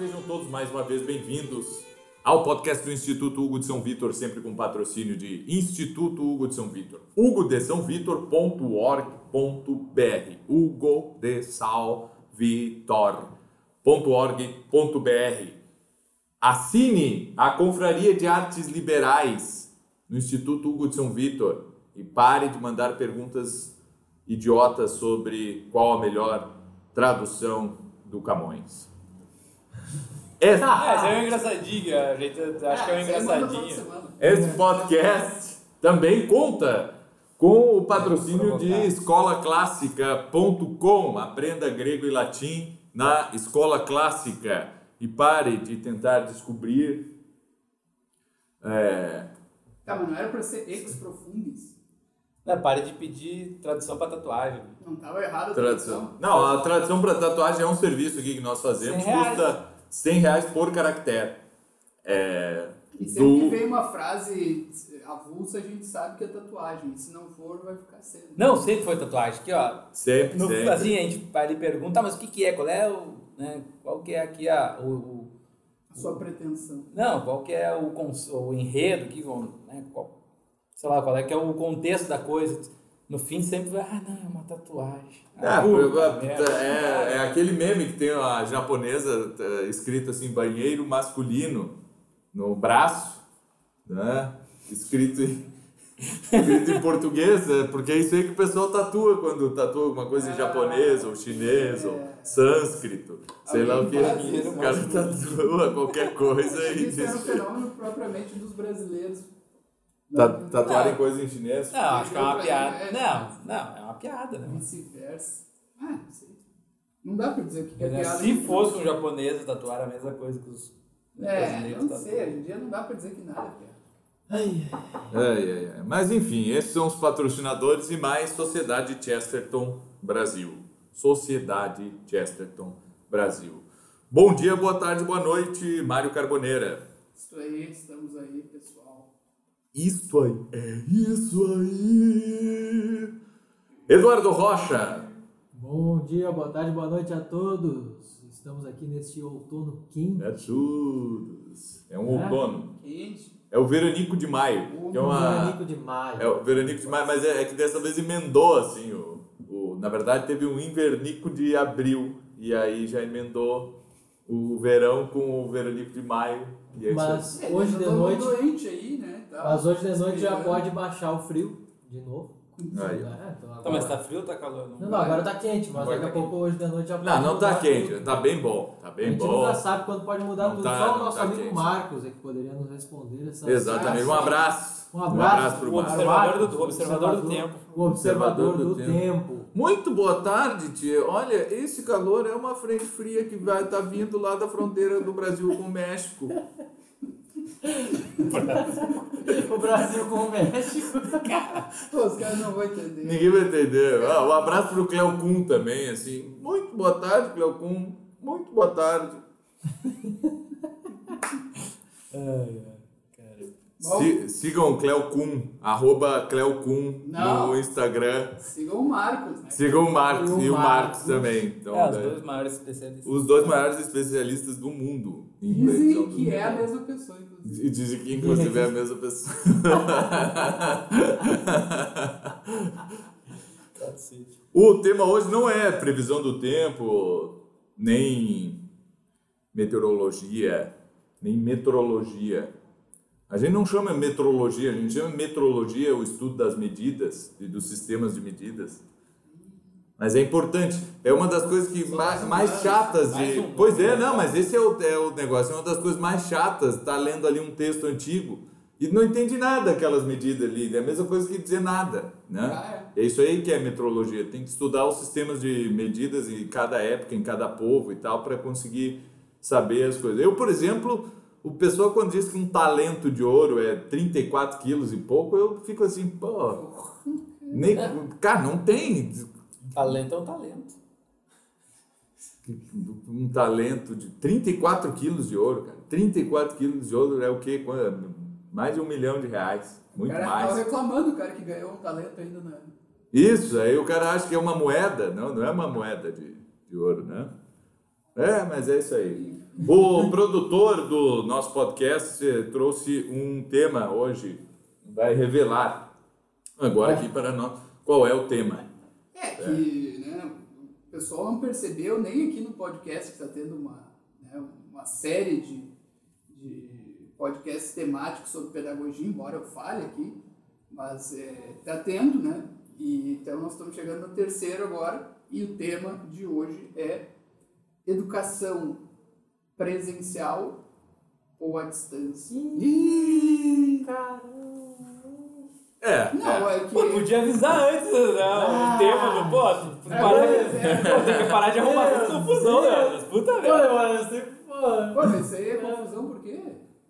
sejam todos mais uma vez bem-vindos ao podcast do Instituto Hugo de São Vitor, sempre com patrocínio de Instituto Hugo de São Vitor. hugodesãovitor.org.br Vitor.org.br Assine a Confraria de Artes Liberais no Instituto Hugo de São Vitor e pare de mandar perguntas idiotas sobre qual a melhor tradução do Camões. Esse, Ah, esse é um engraçadinho, a gente acho que é um engraçadinho. esse podcast também conta com o patrocínio de escolaclássica.com. Aprenda grego e latim na Escola Clássica e pare de tentar descobrir é, Tá, mas não era pra ser ex profundis? Não, pare de pedir tradução pra tatuagem. Não tava errado a Tradução. Não, a tradução para tatuagem é um serviço aqui que nós fazemos, 100 reais. custa 100 reais por caractere. É, E sempre que do, vem uma frase avulsa, a gente sabe que é tatuagem. Se não for, vai ficar sendo. Não, sempre foi tatuagem. Aqui, ó. sempre, No, sempre. assim, a gente ele pergunta, "Tá, mas o que, que é? Qual é o. Né, qual que é aqui a, o, o- A sua pretensão. Não, qual que é o, o enredo que vão. Né, qual, sei lá, qual é que é o contexto da coisa. No fim sempre vai, ah, não, é uma tatuagem. Ah, merda. é, é aquele meme que tem a japonesa é, escrito assim, banheiro masculino no braço, né? Escrito em, escrito em português, é, porque é isso aí que o pessoal tatua quando tatua alguma coisa em japonês ou chinês ou sânscrito, sei lá o que. O cara tatua qualquer coisa e Isso era um fenômeno propriamente dos brasileiros. Ta- Não, tatuarem coisa em chinês. Não, acho que é uma piada. é- Não, não, é uma piada, né? Vice-versa. Ah, não sei. Não dá pra dizer o que é né, piada. Se fosse um japonês tatuar a mesma coisa que os É, brasileiros não sei. Hoje em dia não dá pra dizer que nada é piada. Ai, ai, ai. Mas enfim, esses são os patrocinadores e mais Sociedade Chesterton Brasil. Sociedade Chesterton Brasil. Bom dia, boa tarde, boa noite, Mário Carboneira. Isso aí, estamos aí, pessoal. Isso aí, é isso aí. Eduardo Rocha. Bom dia, boa tarde, boa noite a todos. Estamos aqui neste outono quente. É tudo. É um É? outono. Quente. É o Veranico de Maio. Que é uma... Veranico de maio. É o Veranico de Maio, mas é, é que dessa vez emendou assim. O, o, na verdade, teve um Invernico de Abril. E aí já emendou o verão com o Veranico de Maio. E é. Mas É, hoje de noite, aí, né? Tá mas hoje de noite já pode baixar o frio de novo. Aí. É, então Tá, mas agora- tá frio ou tá calor? Não, não, agora tá quente, mas Agora daqui a tá pouco hoje de noite já pode Não, não tá quente, tudo. tá bem bom. Tá A bem gente bom. nunca sabe quando pode mudar Não tudo. tá- Só não o nosso tá amigo quente. Marcos é que poderia nos responder essa Exatamente. Um abraço. Um abraço. pro O Marcos. observador do- o observador do tempo. O observador do, Observador do tempo. Muito boa tarde, tia. Olha, esse calor é uma frente fria que vai estar vindo lá da fronteira do Brasil com o México. O Brasil com o México. Os caras não vão entender. Ninguém vai entender. Ah, um abraço pro Cleo Kuhn também, assim. Muito boa tarde, Cleo Kuhn. Muito boa tarde. Ai, ai. Si- sigam o Cleo Kuhn, arroba Cleo Kuhn Não. no Instagram. Sigam o Marcos, né? Sigam o Marcos E o Marcos também. Então, É, os né, dois maiores especialistas. os dois maiores especialistas do mundo. Dizem que é a mesma pessoa, inclusive. E dizem que inclusive é a mesma pessoa. O tema hoje não é previsão do tempo, nem meteorologia, nem metrologia. A gente não chama metrologia, a gente chama metrologia o estudo das medidas e dos sistemas de medidas. Mas é importante, é uma das coisas que mais, mais chatas de. um. Pois é, não, mas esse é o, é o negócio, é uma das coisas mais chatas, tá lendo ali um texto antigo e não entende nada aquelas medidas ali, é a mesma coisa que dizer nada, né? Ah, É isso aí que é metrologia. Tem que estudar os sistemas de medidas em cada época, em cada povo e tal, para conseguir saber as coisas. Eu, por exemplo, o pessoal quando diz que um talento de ouro é 34 quilos e pouco, eu fico assim, pô. Nem, cara, não tem Talento é um talento. um talento de 34 quilos de ouro, cara. 34 quilos de ouro é o quê? Quando- Mais de um milhão de reais. O Muito cara mais. tava reclamando, o cara que ganhou um talento ainda na. Isso, aí o cara acha que é uma moeda. Não, não é uma moeda de, de ouro, né? É, mas é isso aí. O produtor do nosso podcast eh, trouxe um tema hoje, vai revelar agora aqui para nós qual é o tema. É que né, o pessoal não percebeu nem aqui no podcast que está tendo uma, né, uma série de, de podcasts temáticos sobre pedagogia, embora eu fale aqui, mas está tendo, né? E, então nós estamos chegando no terceiro agora e o tema de hoje é educação presencial ou à distância. Ih, caramba. É, Não, é. é que... Pô, podia avisar antes, né? O tema do pô. Parar pois de, é. pô, tem que parar de arrumar Meu essa confusão, né? Puta merda. mano, você, pô. Mas isso aí é confusão por quê?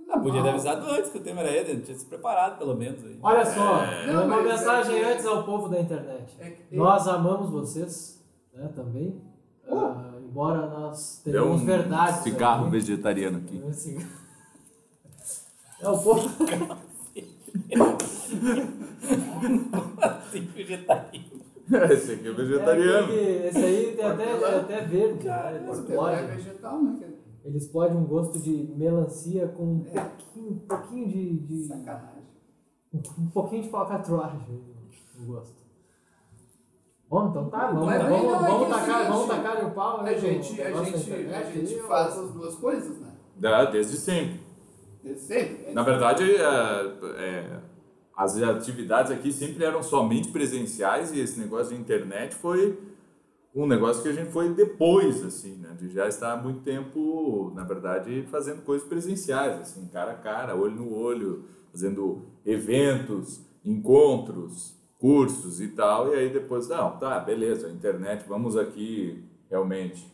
Ah, podia ter avisado antes que o tema era ele, gente tinha se preparado pelo menos aí. Olha só, Não, uma mas é mensagem que- antes ao povo da internet. É que- Nós amamos vocês, né, também. Oh. Ah, embora nós tenhamos um verdades. cigarro aqui. vegetariano aqui. Um cigarro. É o povo. Vegetariano. Esse aqui é vegetariano. É aquele- esse aí tem até, tem até verde. né? Eles Hortelã é podem, vegetal, né? cara? eles podem um gosto de melancia com um É. pouquinho, um pouquinho de, de- Sacanagem. um pouquinho de falcatrua no gosto. Bom, então tá, vamos, Mas, vamos, é vamos, é o tacar, vamos tacar o pau. né, A no gente, a gente, a gente faz as duas coisas, né? Desde sempre. Desde sempre. Na verdade, é, é, as atividades aqui sempre eram somente presenciais e esse negócio de internet foi um negócio que a gente foi depois, assim, né? De já estar há muito tempo, na verdade, fazendo coisas presenciais, assim, cara a cara, olho no olho, fazendo eventos, encontros, cursos e tal. E aí depois, não, tá, beleza, internet, vamos aqui realmente,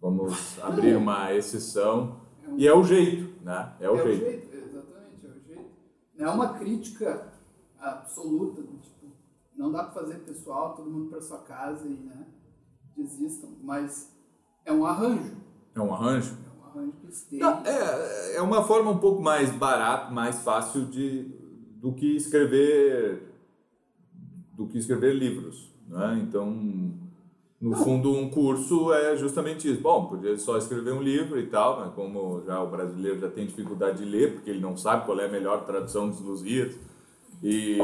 vamos abrir uma exceção. E é o jeito, né? É o é jeito. o jeito, exatamente, é o jeito. Não é uma crítica absoluta, tipo, não dá pra fazer pessoal, todo mundo pra sua casa e, né, desistam, mas é um arranjo, É um arranjo? é um arranjo que esteja. É, é uma forma um pouco mais barata, mais fácil de, do que escrever do que escrever livros, né? Então, no fundo, um curso é justamente isso. Bom, podia só escrever um livro e tal, mas como já o brasileiro já tem dificuldade de ler, porque ele não sabe qual é a melhor tradução dos Lusíadas. E,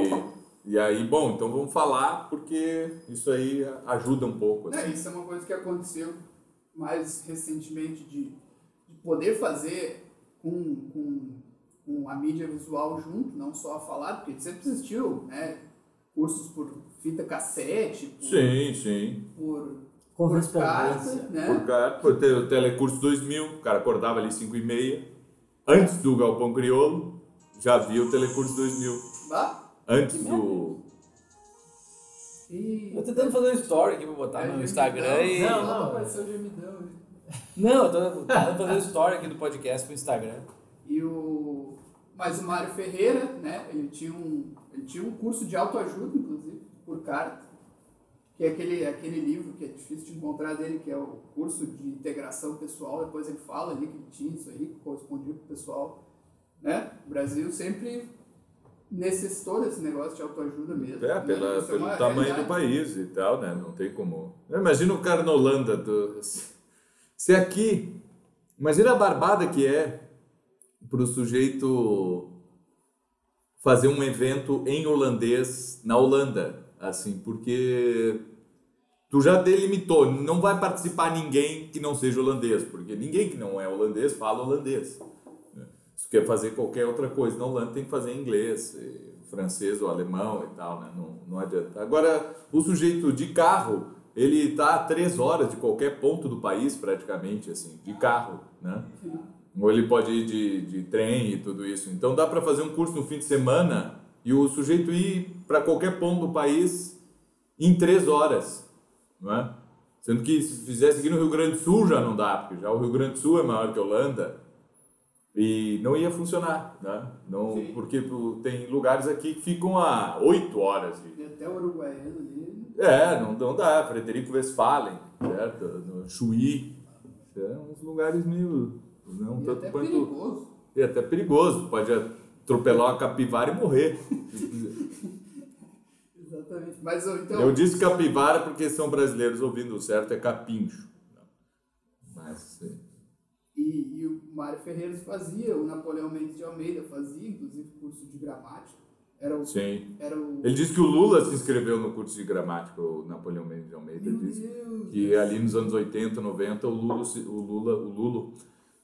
e aí, bom, então vamos falar, porque isso aí ajuda um pouco. Né, assim. isso é uma coisa que aconteceu mais recentemente de, de poder fazer com, com, com a mídia visual junto, não só a falar, porque sempre existiu, né? Cursos por fita cassete, por, Sim, sim. por, por carta, Correspondência. né? Por cara, por ter o Telecurso 2000, o cara acordava ali 5 e meia. Antes do Galpão Crioulo, já via o Telecurso 2000. Bah, Antes do... e... Eu tô tentando fazer um story aqui pra botar É, no. Instagram e. Não, não. apareceu o gemidão. né? Não, eu tô tentando fazer um story aqui do podcast pro Instagram. E o... Mas o Mário Ferreira, né? Ele tinha um, ele tinha um curso de autoajuda, inclusive, por carta. Que é aquele, aquele livro que é difícil de encontrar dele, que é o curso de integração pessoal. Depois ele fala ali que ele tinha isso aí, que correspondia pro pessoal. Né? O Brasil sempre necessitou desse negócio de autoajuda mesmo. É, né? pela, é pelo uma tamanho realidade. do país e tal, né? Não tem como... Imagina o cara na Holanda. Do... Se aqui... Imagina a barbada que é pro sujeito fazer um evento em holandês na Holanda, assim, porque tu já delimitou, não vai participar ninguém que não seja holandês, porque ninguém que não é holandês fala holandês. Se tu quer fazer qualquer outra coisa na Holanda, tem que fazer em inglês, francês ou alemão e tal, né? Não, não adianta. Agora, o sujeito de carro, ele tá a três horas de qualquer ponto do país, praticamente, assim, de carro, né? Ou ele pode ir de, de trem e tudo isso. Então dá para fazer um curso no fim de semana e o sujeito ir para qualquer ponto do país em três horas, não é? Sendo que se fizesse aqui no Rio Grande do Sul já não dá, porque já o Rio Grande do Sul é maior que a Holanda e não ia funcionar, né? Não, Sim. porque tem lugares aqui que ficam a oito horas de E até o uruguaiano ali. é, não, não dá. Frederico Westphalen, certo? No Chuí. É uns lugares meio. Não E tanto até quanto. perigoso. E até perigoso. Pode atropelar uma capivara e morrer. Exatamente. Mas então. Eu disse capivara porque são brasileiros ouvindo o certo, é capincho. Mas. é, E, e Mário Ferreiros fazia, o Napoleão Mendes de Almeida fazia, inclusive curso de gramática. Era o, Sim. era o Ele disse que o Lula se inscreveu no curso de gramática, o Napoleão Mendes de Almeida Meu disse Deus. que ali nos anos 80, 90, o Lula, o Lula, o Lulo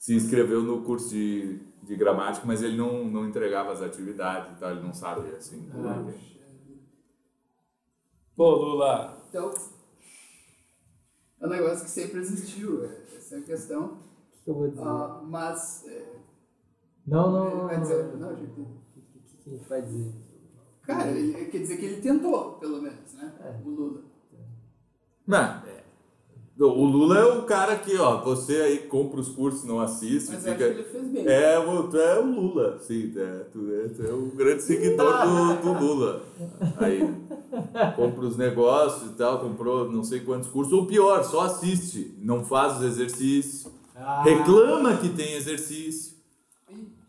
se inscreveu no curso de, de gramática, mas ele não, não entregava as atividades e tal, ele não sabe assim. Ah. né? Pô, Lula, Então, é um negócio que sempre existiu, é- essa é a questão. O que eu vou dizer? Ah, mas, é, não, não, ele não. vai dizer, não. não, gente, O que, que- que a gente vai dizer? cara, ele, quer dizer que ele tentou, pelo menos, né? É. O Lula. Não, é. O Lula é o cara que, ó, você aí compra os cursos, não assiste, Mas eu acho fica... que ele fez bem. É, tu é o Lula, sim, é, tu, é, tu é o grande seguidor do, do Lula. Aí, compra os negócios e tal, comprou não sei quantos cursos, ou pior, só assiste, não faz os exercícios, Ah, reclama que tem exercício,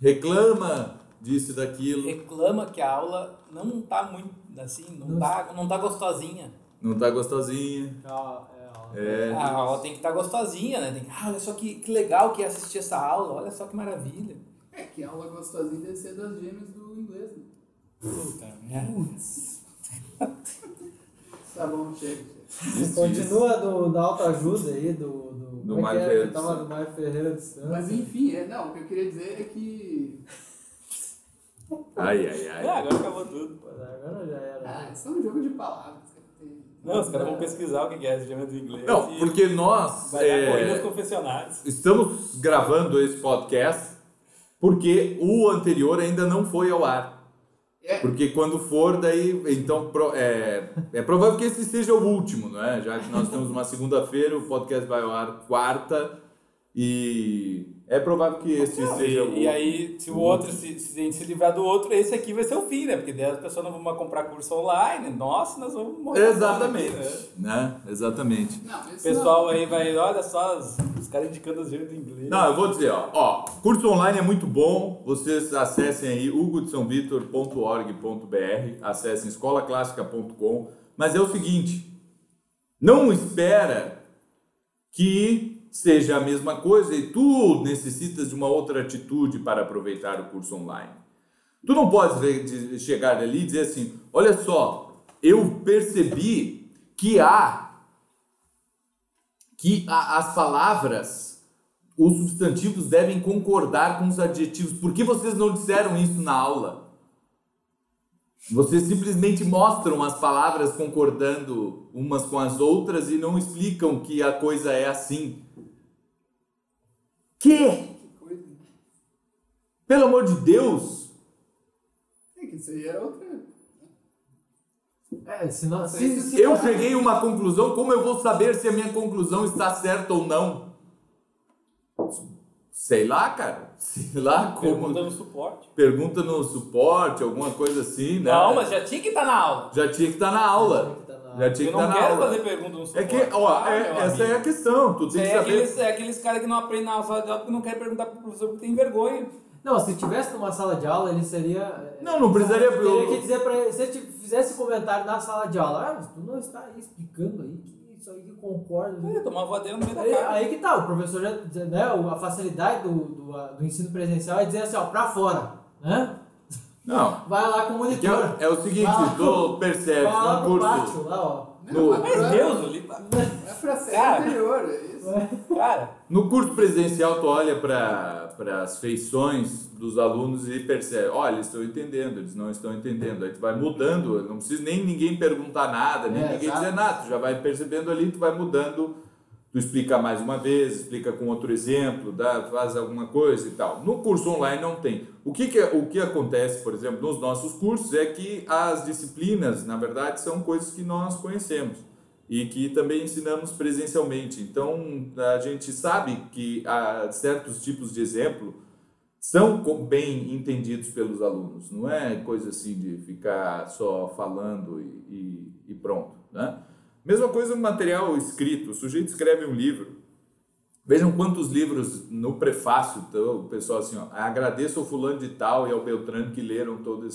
reclama disso e daquilo, reclama que a aula não tá muito, assim, não, tá, não tá gostosinha. não tá gostosinha. calma, é. É. A aula tem que estar gostosinha, né? Tem que, ah, olha só que, que legal que é assistir essa aula, olha só que maravilha. É que a aula gostosinha deve ser das gêmeas do inglês, né? Puta merda. Tá bom, chega. Continua do, da autoajuda aí, do. do, Do é Mário que é? Ferreira tava Santos. do Mário Ferreira. Mas enfim, é, não, o que eu queria dizer é que. Ai, ai, É, ai. agora acabou tudo. Pô, Agora já era. Ah, isso é um jogo de palavras. Não, os caras vão pesquisar o que é esse gêmeo do inglês. Não, porque nós é, estamos gravando esse podcast porque o anterior ainda não foi ao ar. É, Porque quando for, daí. Então, é, é provável que esse seja o último, não é? Já que nós temos uma segunda-feira, o podcast vai ao ar quarta. E é provável que esse Não, seja o e, e aí, se o outro, se, se a gente se livrar do outro, esse aqui vai ser o fim, né? Porque daí as pessoas não vão mais comprar curso online. Nossa, nós vamos morrer. Exatamente. aqui, né? Né? Exatamente. não, O pessoal aí vai, olha só, os, os caras indicando as gêmeas do inglês. Não, eu vou dizer, ó, ó, curso online é muito bom. Vocês acessem aí hugodesaovitor.org.br, acessem escolaclássica.com. Mas é o seguinte, não espera que seja a mesma coisa e tu necessitas de uma outra atitude para aproveitar o curso online. Tu não pode re- de- chegar ali e dizer assim, olha só, eu percebi que há que as palavras, os substantivos devem concordar com os adjetivos. Por que vocês não disseram isso na aula? Vocês simplesmente mostram as palavras concordando umas com as outras e não explicam que a coisa é assim. Coisa. Pelo amor de Deus! É que isso aí era outra. É, se Se, se- se, Eu cheguei a uma conclusão, como eu vou saber se a minha conclusão está certa ou não? Sei lá, cara. Sei lá como. Pergunta no suporte. Pergunta no suporte, alguma coisa assim, né? Não, mas já tinha que estar na aula. Já tinha que estar na aula. Já tinha Eu que não quero aula. fazer pergunta no É suporte. que, ó, Ah, é- essa é a amigo. questão. Tu tem É que saber. aqueles, é aqueles caras que não aprendem na sala de aula porque não querem perguntar pro professor porque tem vergonha. Não, se tivesse numa sala de aula, ele seria. Não, não precisaria- Teria que dizer pra ele, se ele fizesse comentário na sala de aula, ah, mas tu não está aí explicando aí que isso aí que concorda. Eu uma voadeira no meio da Aí, cara. aí que tá, o professor já, né, a facilidade do, do, do ensino presencial é dizer assim, ó, pra fora, né? Não. Vai lá com o É, monitor. é, é o seguinte, Ah, tu percebe Vai lá num pro curso. pátio, lá, ó. No- pra- Deus, ali, É pra Cara. anterior, é isso. cara. No curso presencial, tu olha para as feições dos alunos e percebe, olha, eles estão entendendo, eles não estão entendendo. Aí tu vai mudando, não precisa nem ninguém perguntar nada, nem É, ninguém exato. dizer nada. Tu já vai percebendo ali, tu vai mudando, tu explica mais uma vez, explica com outro exemplo, dá, faz alguma coisa e tal. No curso online não tem. O que, que, é- o que acontece, por exemplo, nos nossos cursos é que as disciplinas, na verdade, são coisas que nós conhecemos e que também ensinamos presencialmente. Então, a gente sabe que há certos tipos de exemplo são bem entendidos pelos alunos. Não é coisa assim de ficar só falando e, e- e pronto. Né? Mesma coisa no material escrito. O sujeito escreve um livro. Vejam quantos livros no prefácio, então, o pessoal assim, ó, agradeço ao fulano de tal e ao Beltrano que leram toda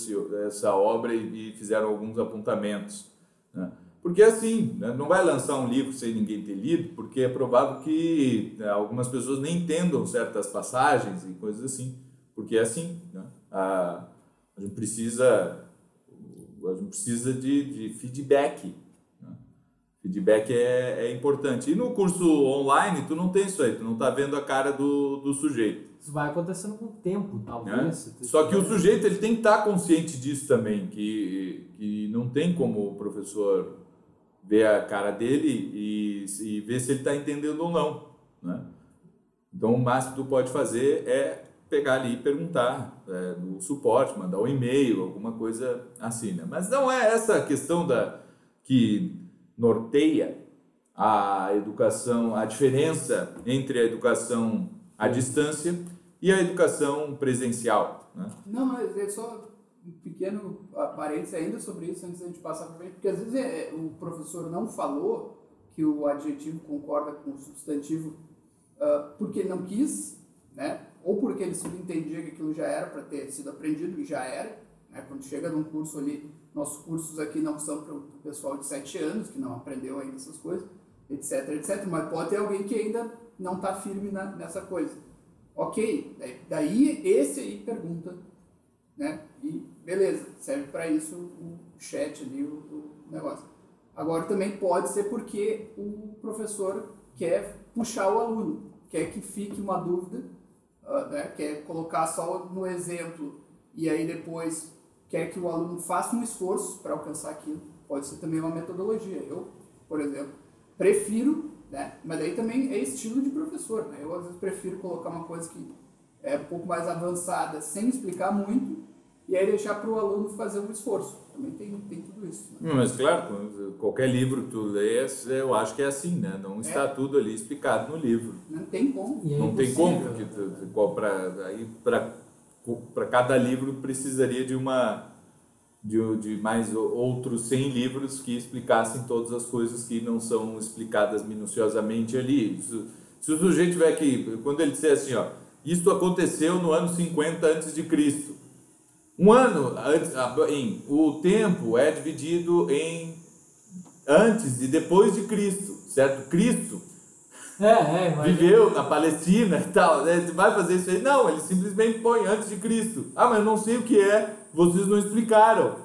essa obra e, e fizeram alguns apontamentos. né? Porque assim, né, não vai lançar um livro sem ninguém ter lido, porque é provável que né, algumas pessoas nem entendam certas passagens e coisas assim, porque é assim, né? a, a gente precisa a gente precisa de, de feedback. Feedback é, é importante. E no curso online, tu não tem isso aí, tu não tá vendo a cara do, do sujeito. Isso vai acontecendo com o tempo, talvez. tu Só que o sujeito ele tem que estar consciente disso também, que, que não tem como o professor ver a cara dele e, e ver se ele está entendendo ou não. Né? Então, o máximo que tu pode fazer é pegar ali e perguntar é, no suporte, mandar um e-mail, alguma coisa assim. Né? Mas não é essa questão da que norteia a educação, a diferença entre a educação à distância e a educação presencial. Né? Não, mas é só um pequeno parênteses ainda sobre isso antes da gente passar para frente, porque às vezes é, o professor não falou que o adjetivo concorda com o substantivo ah, porque não quis, né? ou porque ele subentendia que aquilo já era para ter sido aprendido e já era. Né? Quando chega num curso ali, nossos cursos aqui não são para o pessoal de 7 anos, que não aprendeu ainda essas coisas, etc, etc. Mas pode ter alguém que ainda não está firme na, nessa coisa. Ok, daí, esse aí pergunta né? E beleza, serve para isso o chat ali, o, o negócio. Agora também pode ser porque o professor quer puxar o aluno, quer que fique uma dúvida, ah, né? quer colocar só no exemplo e aí depois quer que o aluno faça um esforço para alcançar aquilo. Pode ser também uma metodologia. Eu, por exemplo, prefiro, né? mas daí também é estilo de professor. Né? Eu às vezes prefiro colocar uma coisa que é um pouco mais avançada sem explicar muito e aí deixar para o aluno fazer um esforço. Também tem, tem tudo isso. Né? Hum, Mas claro, qualquer livro que tu lês, eu acho que é assim, né? Não está tudo ali explicado no livro. Não tem como. É não tem como, porque tu- pra- aí para para cada livro precisaria de uma de, de mais outros 100 livros que explicassem todas as coisas que não são explicadas minuciosamente ali. Isso- se o sujeito tiver que, quando ele disser assim, ó, isto aconteceu no ano 50 antes de Cristo. Um ano antes, em o tempo é dividido em antes e depois de Cristo, certo? Cristo É, é, viveu na Palestina e tal, né? Vai fazer isso aí? Não, ele simplesmente põe antes de Cristo. Ah, mas eu não sei o que é, vocês não explicaram.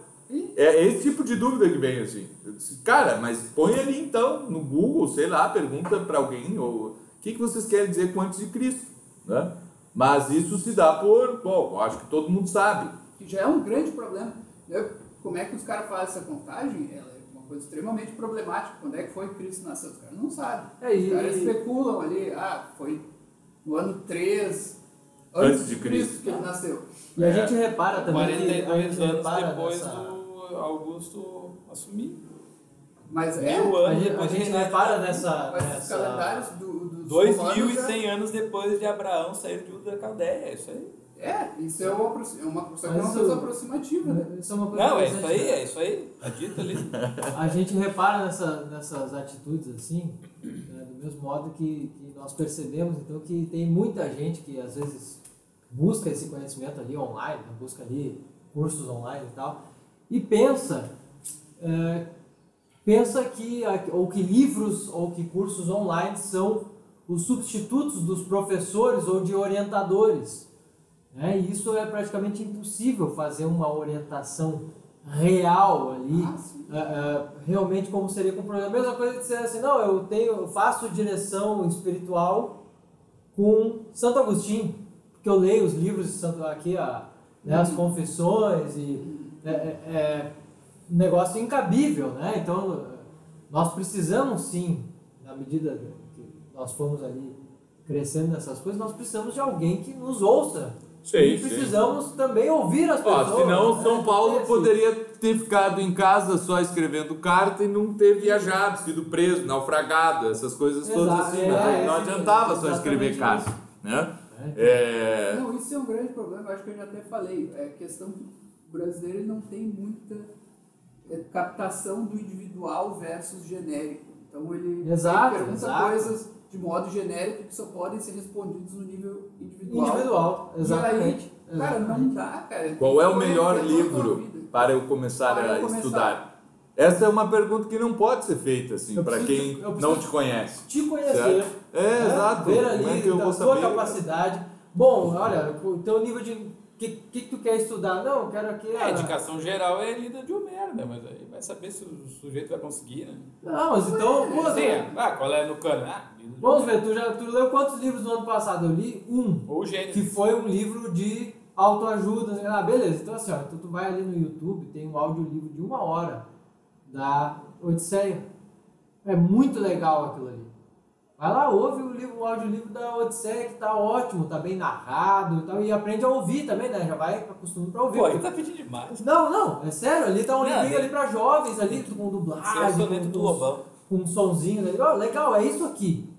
É esse tipo de dúvida que vem assim. Eu disse, Cara, mas põe ali então, no Google, sei lá, pergunta para alguém, ou o que, que vocês querem dizer com antes de Cristo, né? Mas isso se dá por, bom, eu acho que todo mundo sabe. Que já é um grande problema. né? Como é que os caras fazem essa contagem? É coisa extremamente problemática. Quando é que foi que Cristo nasceu? Os caras não sabem. É, e- Os caras especulam ali, ah, foi no ano 3 antes, de Cristo que ele nasceu. E a gente repara também que a 42 gente anos depois nessa- do Augusto assumir. Mas é, Mil A anos gente, a gente repara nessa, mas os nessa calendários do, dos romanos já- 2100 anos depois de Abraão sair de Ur da Caldeia, é isso aí. É, isso é uma, é uma, é uma coisa aproximativa, né? Isso é uma coisa Não, é isso aí, é isso aí. Tá dito ali. A gente repara nessa, nessas atitudes assim, né, do mesmo modo que, que nós percebemos então que tem muita gente que às vezes busca esse conhecimento ali online, né, busca ali cursos online e tal, e pensa é, pensa que ou que livros ou que cursos online são os substitutos dos professores ou de orientadores. Né? E isso é praticamente impossível fazer uma orientação real ali Ah, é, é, realmente como seria com o programa. A mesma coisa que dizer assim, não, eu tenho, eu faço direção espiritual com Santo Agostinho, porque eu leio os livros de Santo aqui, a, né, as confissões e é, é, é um negócio incabível, né? Então nós precisamos sim, na medida que nós fomos ali crescendo nessas coisas, nós precisamos de alguém que nos ouça. Sim, e sim. precisamos também ouvir as Ó, pessoas. senão né? São Paulo Esse- poderia ter ficado em casa só escrevendo carta e não ter viajado, sido preso, naufragado, essas coisas todas Exato, assim. é, né? não é, adiantava só escrever carta. isso. Né? É. É, Não, isso é um grande problema, acho que eu já até falei. É questão que o brasileiro ele não tem muita é, captação do individual versus genérico. Então ele, Exato, ele pergunta exato. coisas de modo genérico que só podem ser respondidos no nível individual. Individual, exatamente. E aí, cara, não dá, cara. qual é o melhor livro para eu começar Para a eu começar. estudar? Essa é uma pergunta que não pode ser feita assim para quem não te conhece. te- conhecer. Certo. É, né? exato. Ver ali é que eu da vou tua capacidade. Bom, olha, o teu nível de. O que, que, tu quer estudar? Não, eu quero aqui. É, a ah, indicação geral é lida de um merda, mas aí vai saber se o sujeito vai conseguir, né? Não, mas então. pô, Sim, é. ah, qual é no cano? Ah, lida de Vamos ver, tu já tu leu quantos livros no ano passado? Eu li um, Ou gênio. que foi um livro de autoajuda. assim, Ah, beleza. Então assim, ó, então tu vai ali no YouTube, tem um audiolivro de uma hora da Odisseia. É muito legal aquilo ali. Vai lá, ouve o, livro, o audiolivro da Odisseia, que tá ótimo, tá bem narrado e tal. E aprende a ouvir também, né? Já vai acostumando pra ouvir. Pô, aí tá pedindo demais. Não, não, é sério, ali tá um livrinho tem- ali pra jovens, ali com é o dublagem, soneto com, do com, Lobão. com um sonzinho ali. Ó, legal, é isso aqui.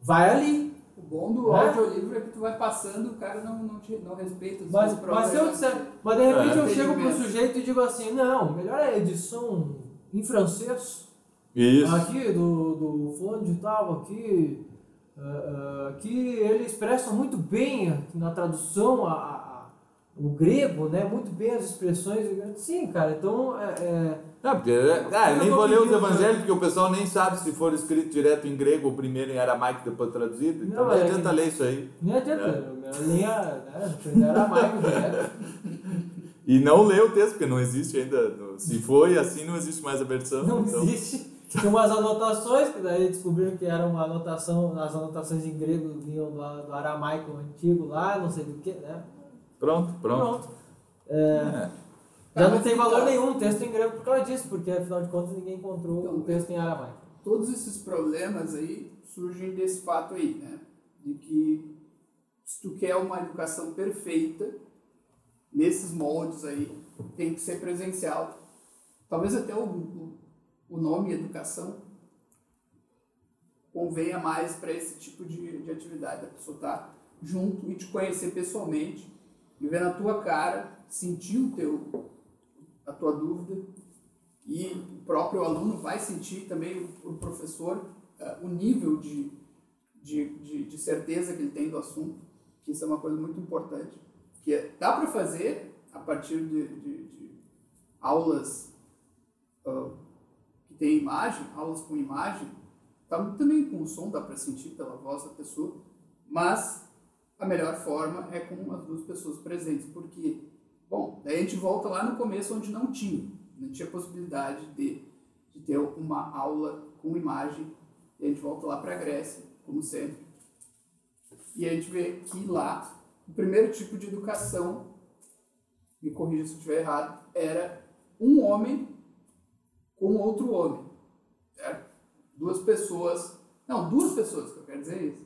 Vai ali. O bom do É? audiolivro é que tu vai passando o cara não, não, te, não respeita os Mas, mas se eu disser, mas de repente É. eu chego pro sujeito e digo assim, não, melhor é a edição em francês, Isso. aqui do, do fulano de tal, aqui, ah, ah, que ele expressa muito bem na tradução a, a- a- o grego, né? Muito bem as expressões. Sim, cara, então é, é, Não, porque, ah, eu nem vou ler os evangelhos, porque o pessoal nem sabe se for escrito direto em grego ou primeiro em aramaico e depois traduzido. Então Não, não é adianta ler isso aí. nem adianta, a linha, né? Aprender aramaico direto. E não ler o texto, porque não existe ainda. Se foi assim, não existe mais a versão. Não então. existe. Tinha umas anotações, que daí descobriram que era uma anotação, as anotações em grego vinham do, do aramaico antigo lá, não sei do que, né? Pronto, pronto. Pronto. É, É. já Ah, não tem então- valor nenhum o texto em grego por causa disso, porque afinal de contas ninguém encontrou Então, o texto em aramaico. Todos esses problemas aí surgem desse fato aí, né? De que se tu quer uma educação perfeita, nesses moldes aí, tem que ser presencial. Talvez até o, o, nome educação convenha mais para esse tipo de, de atividade. A pessoa estar junto e te conhecer pessoalmente, e ver na tua cara, sentir o teu, a tua dúvida, e o próprio aluno vai sentir também, o, professor, eh, o nível de, de, de, de certeza que ele tem do assunto, que isso é uma coisa muito importante, que é- dá para fazer a partir de, de, de aulas ah, imagem, aulas com imagem, tá, também com o som dá para sentir pela voz da pessoa, mas a melhor forma é com as duas pessoas presentes, porque, bom, daí a gente volta lá no começo onde não tinha, não tinha possibilidade de, de ter uma aula com imagem, e a gente volta lá para a Grécia, como sempre, e a gente vê que lá, o primeiro tipo de educação, me corrija se eu estiver errado, era um homem com outro homem. Certo? Duas pessoas, não, duas pessoas, que eu quero dizer isso,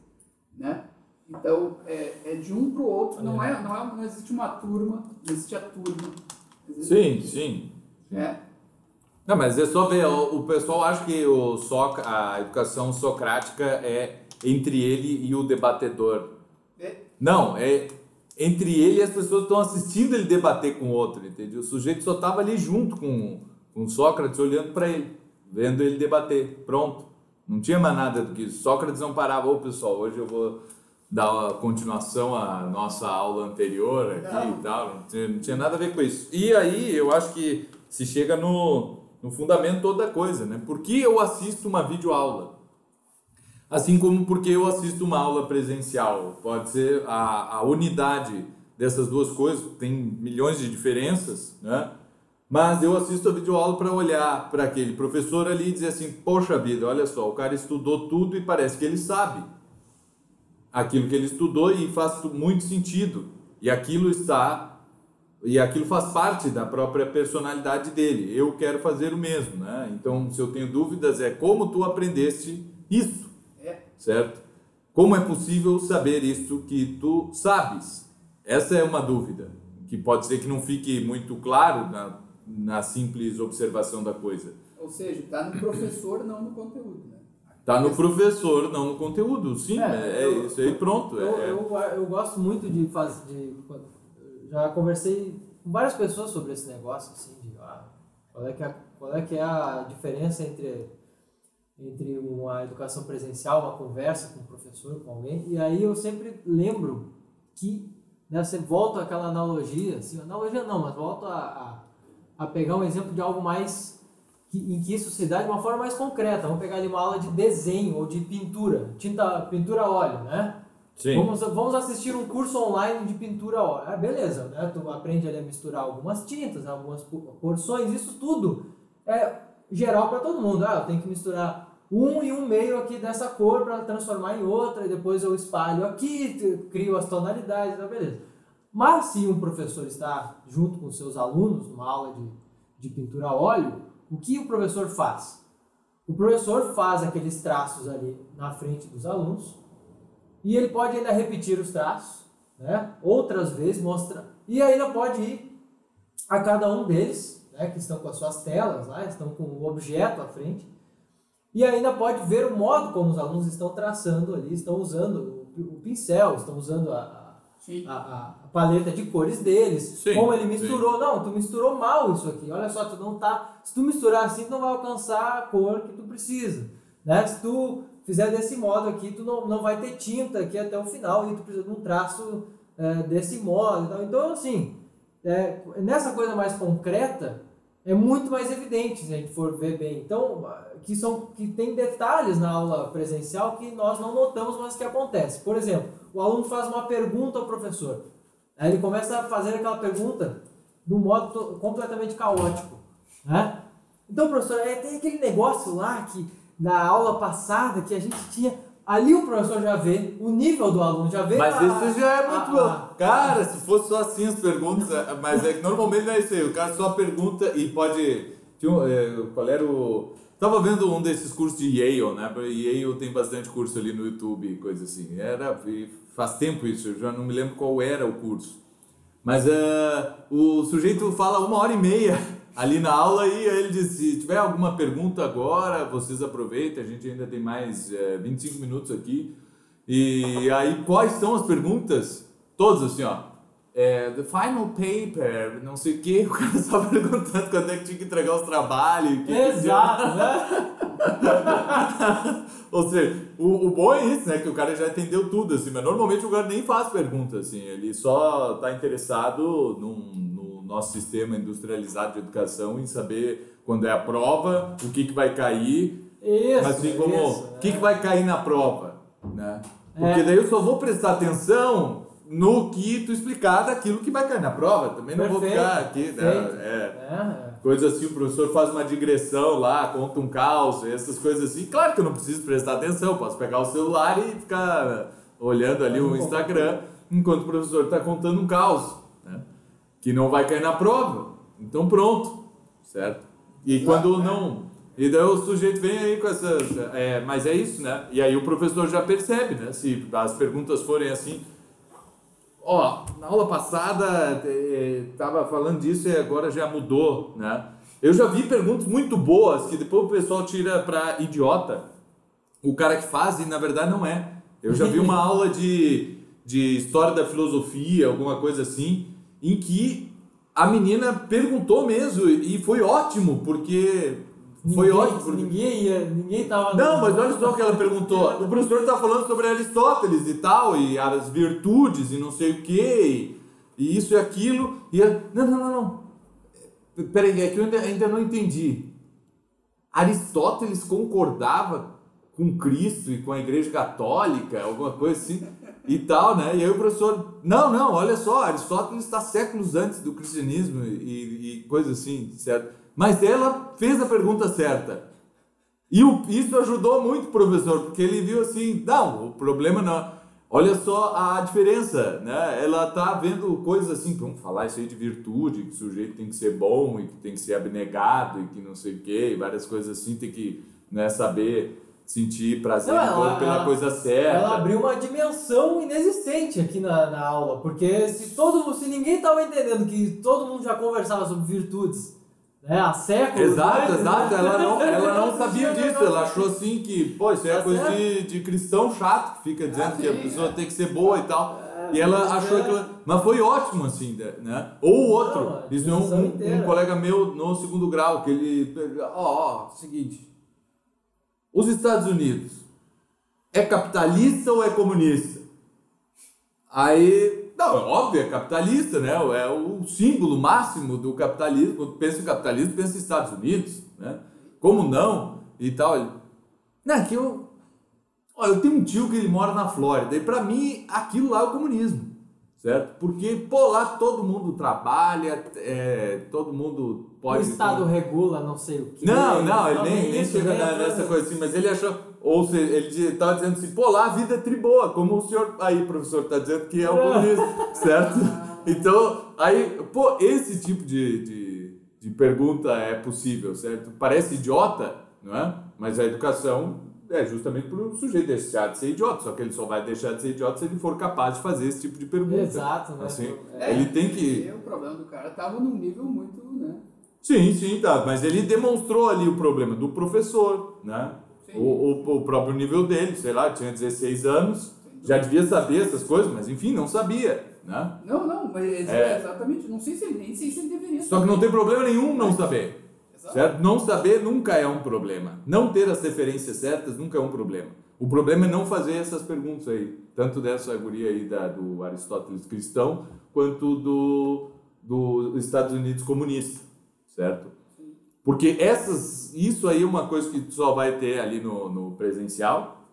né? Então, é, é de um para o outro, não, é, não, é, não existe uma turma, não existe a turma. Sim, sim. É, Não, mas é só ver, o, o pessoal acha que o Soc, a educação socrática é entre ele e o debatedor. é, Não, é entre ele e as pessoas estão assistindo ele debater com o outro, entendeu? O sujeito só estava ali junto com, com Sócrates, olhando para ele, vendo ele debater. Pronto. Não tinha mais nada do que isso. Sócrates não parava, ô pessoal, hoje eu vou dar a continuação à nossa aula anterior aqui Não. e tal. Não tinha, não tinha nada a ver com isso. E aí eu acho que se chega no, no fundamento toda a coisa, né? Por que eu assisto uma videoaula? Assim como porque eu assisto uma aula presencial. Pode ser a, a unidade dessas duas coisas, tem milhões de diferenças, né? Mas eu assisto a videoaula para olhar para aquele professor ali e dizer assim: Poxa vida, olha só, o cara estudou tudo e parece que ele sabe aquilo que ele estudou e faz muito sentido. E aquilo está. E aquilo faz parte da própria personalidade dele. Eu quero fazer o mesmo, né? Então, se eu tenho dúvidas, é como tu aprendeste isso é, certo? Como é possível saber isto que tu sabes? Essa é uma dúvida, que pode ser que não fique muito claro na, na simples observação da coisa. ou seja, está no professor, não no conteúdo. Né? Tá no professor, não no conteúdo. Sim, é, É, eu- isso aí, pronto. Eu, é- eu, eu gosto muito de fazer. De, já conversei com várias pessoas sobre esse negócio, assim, de ah, qual, é que é, qual é que é a diferença entre, entre uma educação presencial, uma conversa com o professor, com alguém. E aí eu sempre lembro que né, você volta àquela analogia, assim, analogia não, mas volto a, a, a pegar um exemplo de algo mais em que isso se dá de uma forma mais concreta. Vamos pegar ali uma aula de desenho ou de pintura, tinta, pintura a óleo, né? Sim. Vamos, vamos assistir um curso online de pintura a óleo. Ah, beleza, né? Tu aprende ali a misturar algumas tintas, algumas po- porções, isso tudo é geral para todo mundo. Ah, eu tenho que misturar um e um meio aqui dessa cor para transformar em outra, e depois eu espalho aqui, crio as tonalidades, tá, beleza. Mas se um professor está junto com seus alunos numa aula de, de pintura a óleo, o que o professor faz? O professor faz aqueles traços ali na frente dos alunos, e ele pode ainda repetir os traços, né? outras vezes, mostra. E ainda pode ir a cada um deles, né? que estão com as suas telas lá, estão com o objeto à frente, e ainda pode ver o modo como os alunos estão traçando ali, estão usando o, pincel, estão usando a. a, a- paleta de cores deles, Sim, como ele misturou. Não, tu misturou mal isso aqui. Olha só, tu não tá. Se tu misturar assim, tu não vai alcançar a cor que tu precisa. Né? Se tu fizer desse modo aqui, tu não, não vai ter tinta aqui até o final e tu precisa de um traço é, desse modo. Então, assim, é, nessa coisa mais concreta, é muito mais evidente se a gente for ver bem. Então, que, são, que tem detalhes na aula presencial que nós não notamos, mas que acontece. Por exemplo, o aluno faz uma pergunta ao professor. Aí ele começa a fazer aquela pergunta de um modo completamente caótico. Né? Então, professor, é, tem aquele negócio lá que na aula passada que a gente tinha. Ali o professor já vê o nível do aluno, já vê. Mas a- isso já é muito a- bom. Cara, se fosse só assim as perguntas, mas é que normalmente não é isso aí. O cara só pergunta e pode. É, qual era o. Tava vendo um desses cursos de Yale, né? Yale tem bastante curso ali no YouTube, coisa assim. Era, faz tempo isso, eu já não me lembro qual era o curso. Mas ah, o sujeito fala uma hora e meia ali na aula e ele diz: se tiver alguma pergunta agora, vocês aproveitem, a gente ainda tem mais eh, 25 minutos aqui. E aí, quais são as perguntas? Todas assim, ó. É, the final paper, não sei o que, o cara só perguntando quando é que tinha que entregar os trabalhos. que Exato, né? ou seja, o, o bom é isso, né? Que o cara já entendeu tudo, assim, mas normalmente o cara nem faz pergunta, assim, ele só está interessado num, no nosso sistema industrializado de educação em saber quando é a prova, o que, que vai cair, Isso. assim como isso, o que, que vai cair na prova, né? Porque É. daí eu só vou prestar atenção no que tu explicar daquilo que vai cair na prova, também não vou Perfeito, ficar aqui, né? É. É, Coisa assim, o professor faz uma digressão lá, conta um caos, essas coisas assim. Claro que eu não preciso prestar atenção, posso pegar o celular e ficar olhando ali o Instagram enquanto o professor está contando um caos, né? Que não vai cair na prova. Então pronto, certo? E quando não. E daí o sujeito vem aí com essas. É, mas é isso, né? E aí o professor já percebe, né? Se as perguntas forem assim, Ó, na aula passada estava falando disso e agora já mudou, né? Eu já vi perguntas muito boas que depois o pessoal tira para idiota. O cara que faz e na verdade não é. Eu já vi uma aula de, de história da filosofia, alguma coisa assim, em que a menina perguntou mesmo e foi ótimo, porque foi ninguém, ótimo. Porque... Ninguém ia, ninguém tava. Não, mas olha só o que ela perguntou. O professor está falando sobre Aristóteles e tal, e as virtudes e não sei o quê, e, isso e aquilo. E ela, não, não, não, não. Peraí, é que eu ainda, ainda não entendi. Aristóteles concordava com Cristo e com a Igreja Católica, alguma coisa assim, e tal, né? E aí o professor, não, não, olha só, Aristóteles está séculos antes do cristianismo e, e coisa assim, certo? Mas ela fez a pergunta certa. E o, isso ajudou muito o professor, porque ele viu assim, não, o problema não. Olha só a diferença, né? Ela tá vendo coisas assim, vamos falar isso aí de virtude, que o sujeito tem que ser bom e que tem que ser abnegado e que não sei o quê, e várias coisas assim, tem que né, saber sentir prazer Não, ela- pela ela- coisa certa. Ela abriu uma dimensão inexistente aqui na, na aula, porque se todo se ninguém estava entendendo que todo mundo já conversava sobre virtudes, né, há séculos. Exato, antes, exato. né? Ela não, ela não sabia disso. Ela achou assim que, pô, isso é Tá coisa de, de cristão chato que fica dizendo Ah, que a pessoa é. tem que ser boa e tal. E ela achou é. aquilo. Mas foi ótimo, assim, né? Ou o outro. Não, isso é um, um, um colega meu no segundo grau, que ele. Ó, ó, seguinte. Os Estados Unidos é capitalista ou é comunista? Aí, não, é óbvio, é capitalista, né? É o símbolo máximo do capitalismo. Quando pensa em capitalismo, pensa em Estados Unidos, né? como não? E tal. Não, é que eu. Ó, eu tenho um tio que ele mora na Flórida, e pra mim aquilo lá é o comunismo, certo? Porque, pô, lá todo mundo trabalha, é, todo mundo pode. O Estado regula não sei o que. Não, não, ele nem, nem chega né? nessa coisa assim, mas ele achou. Ou seja, ele estava dizendo assim, pô, lá a vida é triboa, como o senhor aí, professor, está dizendo que é o comunismo, certo? Então, aí, pô, esse tipo de, de, de pergunta é possível, certo? Parece idiota, não é? Mas a educação é justamente para o sujeito deixar de ser idiota, só que ele só vai deixar de ser idiota se ele for capaz de fazer esse tipo de pergunta. Exato, né? Assim, É. ele tem que. O problema do cara tava num nível muito, né? Sim, sim, tá. Mas ele demonstrou ali o problema do professor, né? O, o, o próprio nível dele, sei lá, tinha 16 anos, já devia saber essas coisas, mas enfim, não sabia, né? Não, não, mas é É. exatamente. Não sei se ele nem sei se ele deveria Só que não tem problema nenhum não saber, Exato. certo? Não saber nunca é um problema. Não ter as referências certas nunca é um problema. O problema é não fazer essas perguntas aí, tanto dessa guria aí da, do Aristóteles cristão, quanto do, do Estados Unidos comunista, certo? Porque essas, isso aí é uma coisa que só vai ter ali no, no presencial.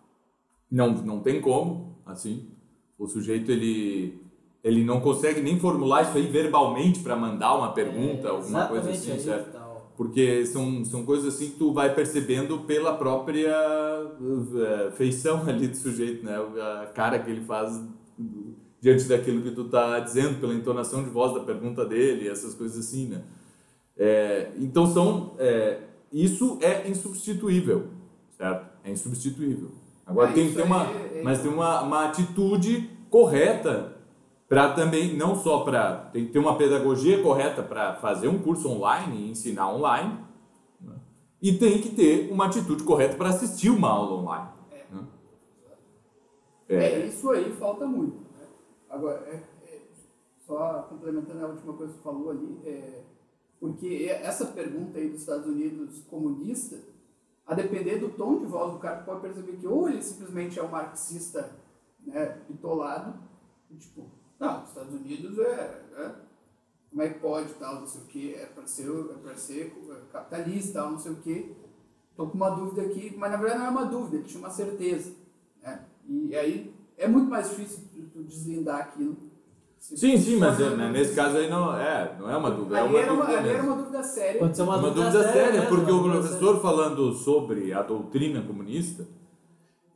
Não, não tem como, assim. O sujeito ele ele não consegue nem formular isso aí verbalmente para mandar uma pergunta, É, alguma coisa assim, certo? que tá Porque são, são coisas assim que tu vai percebendo pela própria eh, feição ali do sujeito, né? A cara que ele faz diante daquilo que tu tá dizendo, pela entonação de voz da pergunta dele, essas coisas assim, né? É, então são é, isso é insubstituível, certo? É insubstituível. Agora Ah, tem ter uma, é- é- mas tem uma, uma atitude correta para também não só para tem que ter uma pedagogia correta para fazer um curso online e ensinar online, né? e tem que ter uma atitude correta para assistir uma aula online. né? É, isso aí falta muito. né? Agora, é- é, só complementando a última coisa que você falou ali, é, porque essa pergunta aí dos Estados Unidos comunista, a depender do tom de voz do cara, pode perceber que ou ele simplesmente é um marxista né, bitolado, e tipo, não, os Estados Unidos é, é como é que pode tal, não sei o que, é para ser, é pra ser capitalista, tal, não sei o que. Tô com uma dúvida aqui, mas na verdade não é uma dúvida, ele tinha uma certeza. Né? E aí é muito mais difícil tu, tu deslindar aquilo. Sim, sim, mas é, né, nesse caso aí não é, não é uma dúvida, é Ali uma era uma, dúvida ali era uma dúvida séria. Pode ser uma, Uma dúvida séria, né? porque o dúvida professor falando sobre a doutrina comunista,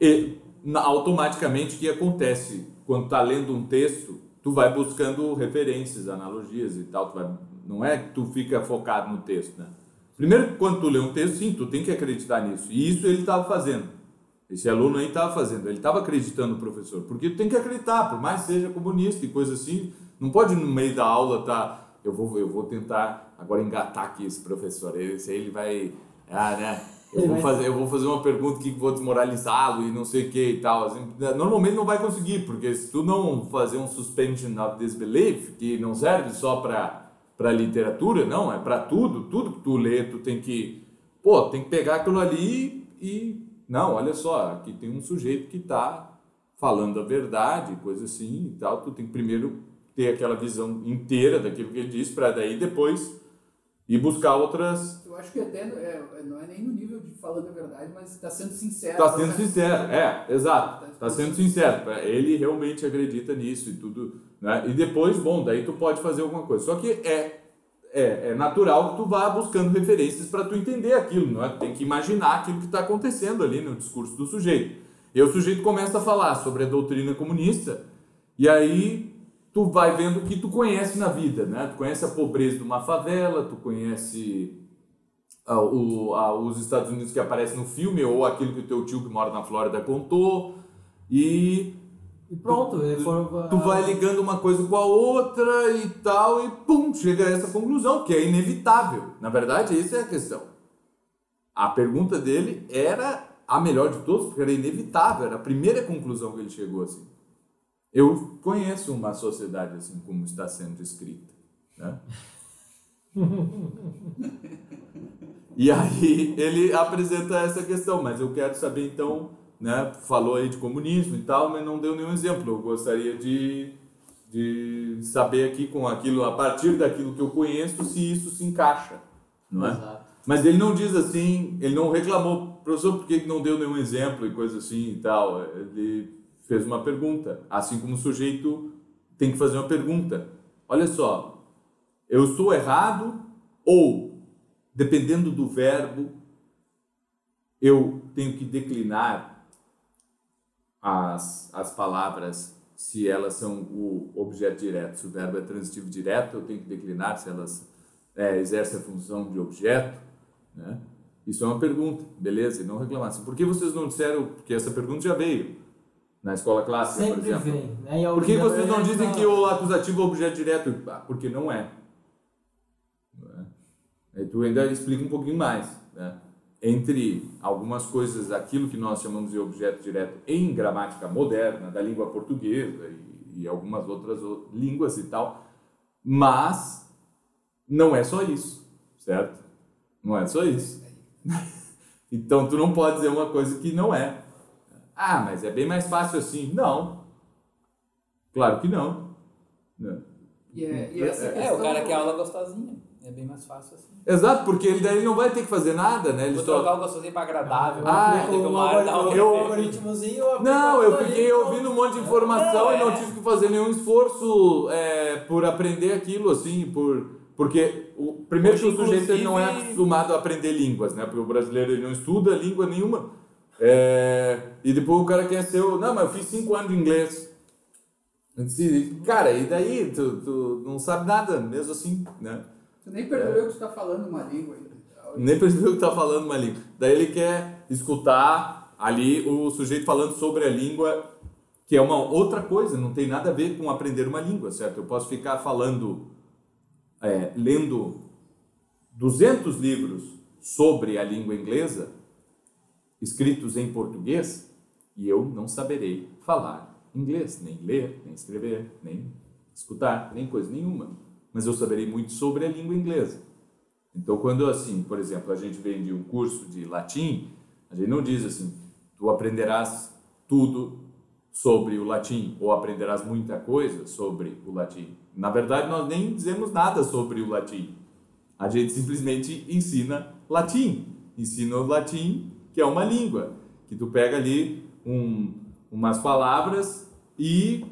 e, na- automaticamente o que acontece quando tá lendo um texto, tu vai buscando referências, analogias e tal, tu vai- não é que tu fica focado no texto, né? Primeiro, quando tu lê um texto, sim, tu tem que acreditar nisso, e isso ele estava fazendo. Esse aluno aí estava fazendo, ele estava acreditando no professor, porque tu tem que acreditar, por mais que seja comunista e coisa assim, não pode no meio da aula tá, eu vou, eu vou tentar agora engatar aqui esse professor, esse aí ele vai, ah, né, eu vou fazer, eu vou fazer uma pergunta que vou desmoralizá-lo e não sei o que e tal, assim, normalmente não vai conseguir, porque se tu não fazer um suspension of disbelief, que não serve só para para literatura, não, é para tudo, tudo que tu lê, tu tem que, pô, tem que pegar aquilo ali e não, olha só, aqui tem um sujeito que está falando a verdade, coisa assim e tal. Tu tem que primeiro ter aquela visão inteira daquilo que ele disse, para daí depois ir buscar outras. Eu acho que até é, não é nem no nível de falando a verdade, mas está sendo sincero. Está sendo né? sincero, é, exato. Está sendo sincero. Ele realmente acredita nisso e tudo. Né? E depois, bom, daí tu pode fazer alguma coisa. Só que é, é, é natural que tu vá buscando referências para tu entender aquilo, não é? Tem que imaginar aquilo que está acontecendo ali no discurso do sujeito. E o sujeito começa a falar sobre a doutrina comunista, e aí tu vai vendo o que tu conhece na vida, né? Tu conhece a pobreza de uma favela, tu conhece ah, o, ah, os Estados Unidos que aparecem no filme, ou aquilo que o teu tio que mora na Flórida contou, e E pronto, ele for, tu vai ligando uma coisa com a outra e tal, e pum, chega a essa conclusão, que é inevitável. Na verdade, essa é a questão. A pergunta dele era a melhor de todas, porque era inevitável, era a primeira conclusão que ele chegou assim. Eu conheço uma sociedade assim como está sendo descrita, né? E aí ele apresenta essa questão, mas eu quero saber então, né, falou aí de comunismo e tal, mas não deu nenhum exemplo. Eu gostaria de, de saber aqui com aquilo, a partir daquilo que eu conheço, se isso se encaixa, não é? Exato. Mas ele não diz assim, ele não reclamou, professor, por que não deu nenhum exemplo e coisa assim e tal. Ele fez uma pergunta, assim como o sujeito tem que fazer uma pergunta. Olha só, eu estou errado ou, dependendo do verbo, eu tenho que declinar as, as palavras se elas são o objeto direto. Se o verbo é transitivo direto, eu tenho que declinar se elas é, exercem a função de objeto. Né? Isso é uma pergunta, beleza? E não reclamar. Por que vocês não disseram, porque essa pergunta já veio na escola clássica, Sempre por exemplo. vem. Né? Por que vocês não dizem não- que o acusativo é objeto direto? Ah, porque não é. Não é. Aí tu ainda explica um pouquinho mais. Né? Entre algumas coisas, aquilo que nós chamamos de objeto direto em gramática moderna, da língua portuguesa e, e algumas outras línguas e tal, mas não é só isso, certo? Não é só isso. então tu não pode dizer uma coisa que não é. Ah, mas é bem mais fácil assim. Não. Claro que não. Não. E, é, e essa É, questão... o cara quer aula gostosinha. É bem mais fácil assim. Exato, porque ele daí não vai ter que fazer nada, né? Ele Vou só... trocar o gostosinho pra agradável. Ah, algoritmo- eu- um algoritmozinho, Não, eu fiquei ouvindo um monte de informação Não, e não é. tive que fazer nenhum esforço é, por aprender aquilo, assim, por... Porque, o, primeiro que o Hoje, sujeito ele não é inclusive- acostumado a aprender línguas, né? Porque o brasileiro ele não estuda língua nenhuma. É, e depois o cara quer ser o... Não, mas eu fiz cinco anos de inglês. Cara, e daí? Tu, tu não sabe nada, mesmo assim, né? Nem percebeu que tu tá falando uma língua ainda. Nem percebeu que tá falando uma língua. Daí ele quer escutar ali o sujeito falando sobre a língua, que é uma outra coisa, não tem nada a ver com aprender uma língua, certo? Eu posso ficar falando, é, lendo 200 livros sobre a língua inglesa, escritos em português, e eu não saberei falar inglês, nem ler, nem escrever, nem escutar, nem coisa nenhuma. Mas eu saberei muito sobre a língua inglesa. Então, quando assim, por exemplo, a gente vende um curso de latim, a gente não diz assim, tu aprenderás tudo sobre o latim ou aprenderás muita coisa sobre o latim. Na verdade, nós nem dizemos nada sobre o latim. A gente simplesmente ensina latim. Ensina o latim, que é uma língua, que tu pega ali um, umas palavras e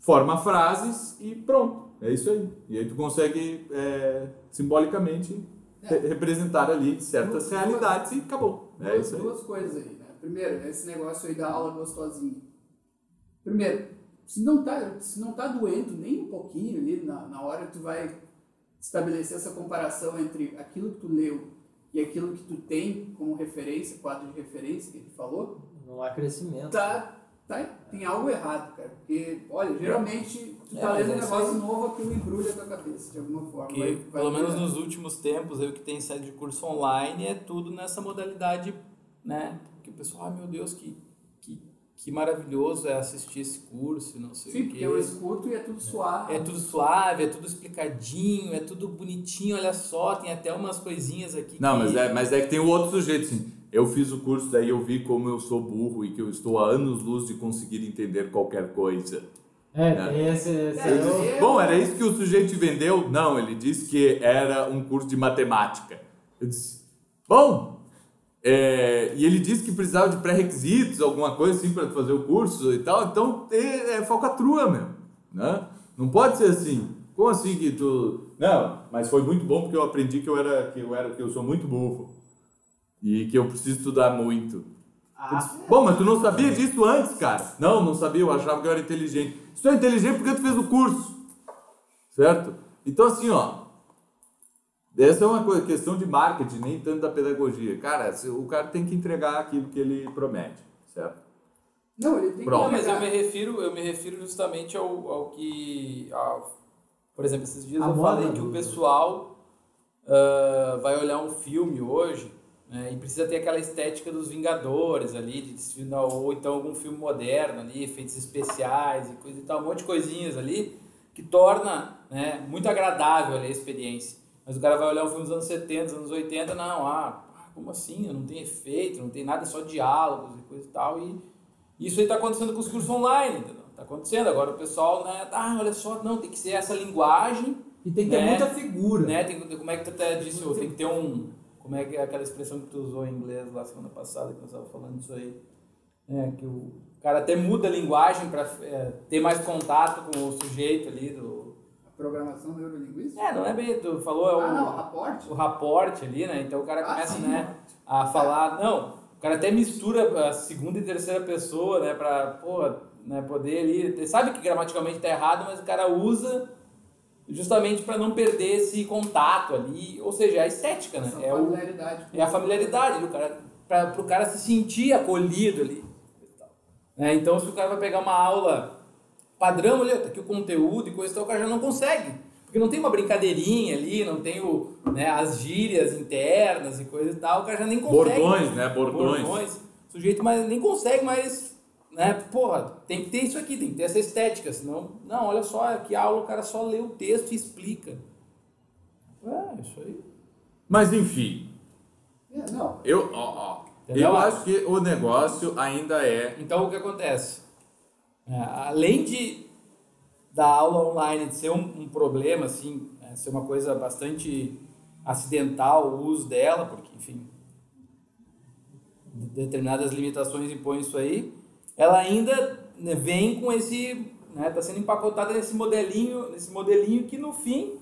forma frases e pronto. É isso aí. E aí tu consegue é, simbolicamente É. re- representar ali certas Duas- realidades e acabou. É duas, isso aí. duas coisas aí, né? Primeiro, esse negócio aí da aula gostosinha. Primeiro, se não tá, se não tá doendo nem um pouquinho ali na, na hora que tu vai estabelecer essa comparação entre aquilo que tu leu e aquilo que tu tem como referência, quadro de referência que ele falou, Não há crescimento. tá, tá, tem algo errado, cara. Porque, olha, geralmente tu tá É, lendo um é negócio novo, aquilo embrulha a tua cabeça de alguma forma. Que, Vai- vai pelo menos nos últimos tempos, o que tem saído de curso online é tudo nessa modalidade, né? Que o pessoal, ah, meu Deus, que, que, que maravilhoso é assistir esse curso, e não sei Sim, o porque quê. eu escuto e é tudo suave. É tudo suave, é tudo explicadinho, é tudo bonitinho, olha só, tem até umas coisinhas aqui. Não, que- mas é, mas é que tem o outro sujeito, assim. Eu fiz o curso, daí eu vi como eu sou burro e que eu estou a anos-luz de conseguir entender qualquer coisa. É, É. tem esse. esse É, Eu eu- disse, Bom, era isso que o sujeito te vendeu? Não, ele disse que era um curso de matemática. Eu disse, bom, é, e ele disse que precisava de pré-requisitos, alguma coisa assim para fazer o curso e tal, então é, é falcatrua mesmo, né? Não pode ser assim. Como assim que tu... Não, mas foi muito bom porque eu aprendi que eu era, que eu era, que eu sou muito burro e que eu preciso estudar muito. Ah, disse, Bom, mas tu não sabia disso antes, cara? Não, não sabia, eu achava que eu era inteligente. Tu é inteligente, por que tu fez o curso? Certo? Então, assim, ó. Essa é uma coisa, questão de marketing, nem tanto da pedagogia. Cara, o cara tem que entregar aquilo que ele promete, certo? Não, ele tem Pronto. Não, que mas eu me refiro, eu me refiro justamente ao, ao que. ao- por exemplo, esses dias A eu moda falei que o pessoal ah, vai olhar um filme hoje né, e precisa ter aquela estética dos Vingadores ali, de, ou então algum filme moderno ali, efeitos especiais e coisa e tal, um monte de coisinhas ali que torna né, muito agradável ali a experiência. Mas o cara vai olhar um filme dos anos 70, dos anos 80, não, ah, como assim? Não tem efeito, não tem nada, é só diálogos e coisa e tal. E isso aí está acontecendo com os cursos online, entendeu? Está acontecendo. Agora o pessoal, né, ah, olha só, não, tem que ser essa linguagem E tem que ter Né? muita figura. né? Tem, como é que tu até disse, tem que ter um. Como é que é aquela expressão que tu usou em inglês lá semana passada, que nós estávamos falando disso aí? É, que o cara até muda a linguagem para ter mais contato com o sujeito ali do. A programação neurolinguística? É, não é bem, tu falou, é o, Ah, não, raporte? o raporte ali, né? Então o cara Ah, começa, sim, né, a falar, não, o cara até mistura a segunda e terceira pessoa, né, pra, pô, né, poder ali, sabe que gramaticalmente tá errado, mas o cara usa justamente para não perder esse contato ali, ou seja, é a estética, né? Essa É, o, familiaridade. é a familiaridade do cara, para o cara se sentir acolhido ali. Né? Então, se o cara vai pegar uma aula padrão ali, tá aqui o conteúdo e coisa e tal, o cara já não consegue. Porque não tem uma brincadeirinha ali, não tem o, né, as gírias internas e coisa e tal, o cara já nem consegue. Bordões, né? Bordões. Bordões. O sujeito mais, nem consegue mais, né? Porra, tem que ter isso aqui, tem que ter essa estética, senão, não, olha só, aqui a aula o cara só lê o texto e explica. É, isso aí. Mas enfim, É, não. eu, ó, ó, Entendeu? eu acho que o negócio ainda é. Então o que acontece? É, além de da aula online de ser um, um problema, assim, é, ser uma coisa bastante acidental o uso dela, porque, enfim, de- determinadas limitações impõem isso aí, ela ainda né, vem com esse, né, tá sendo empacotada nesse modelinho, nesse modelinho que no fim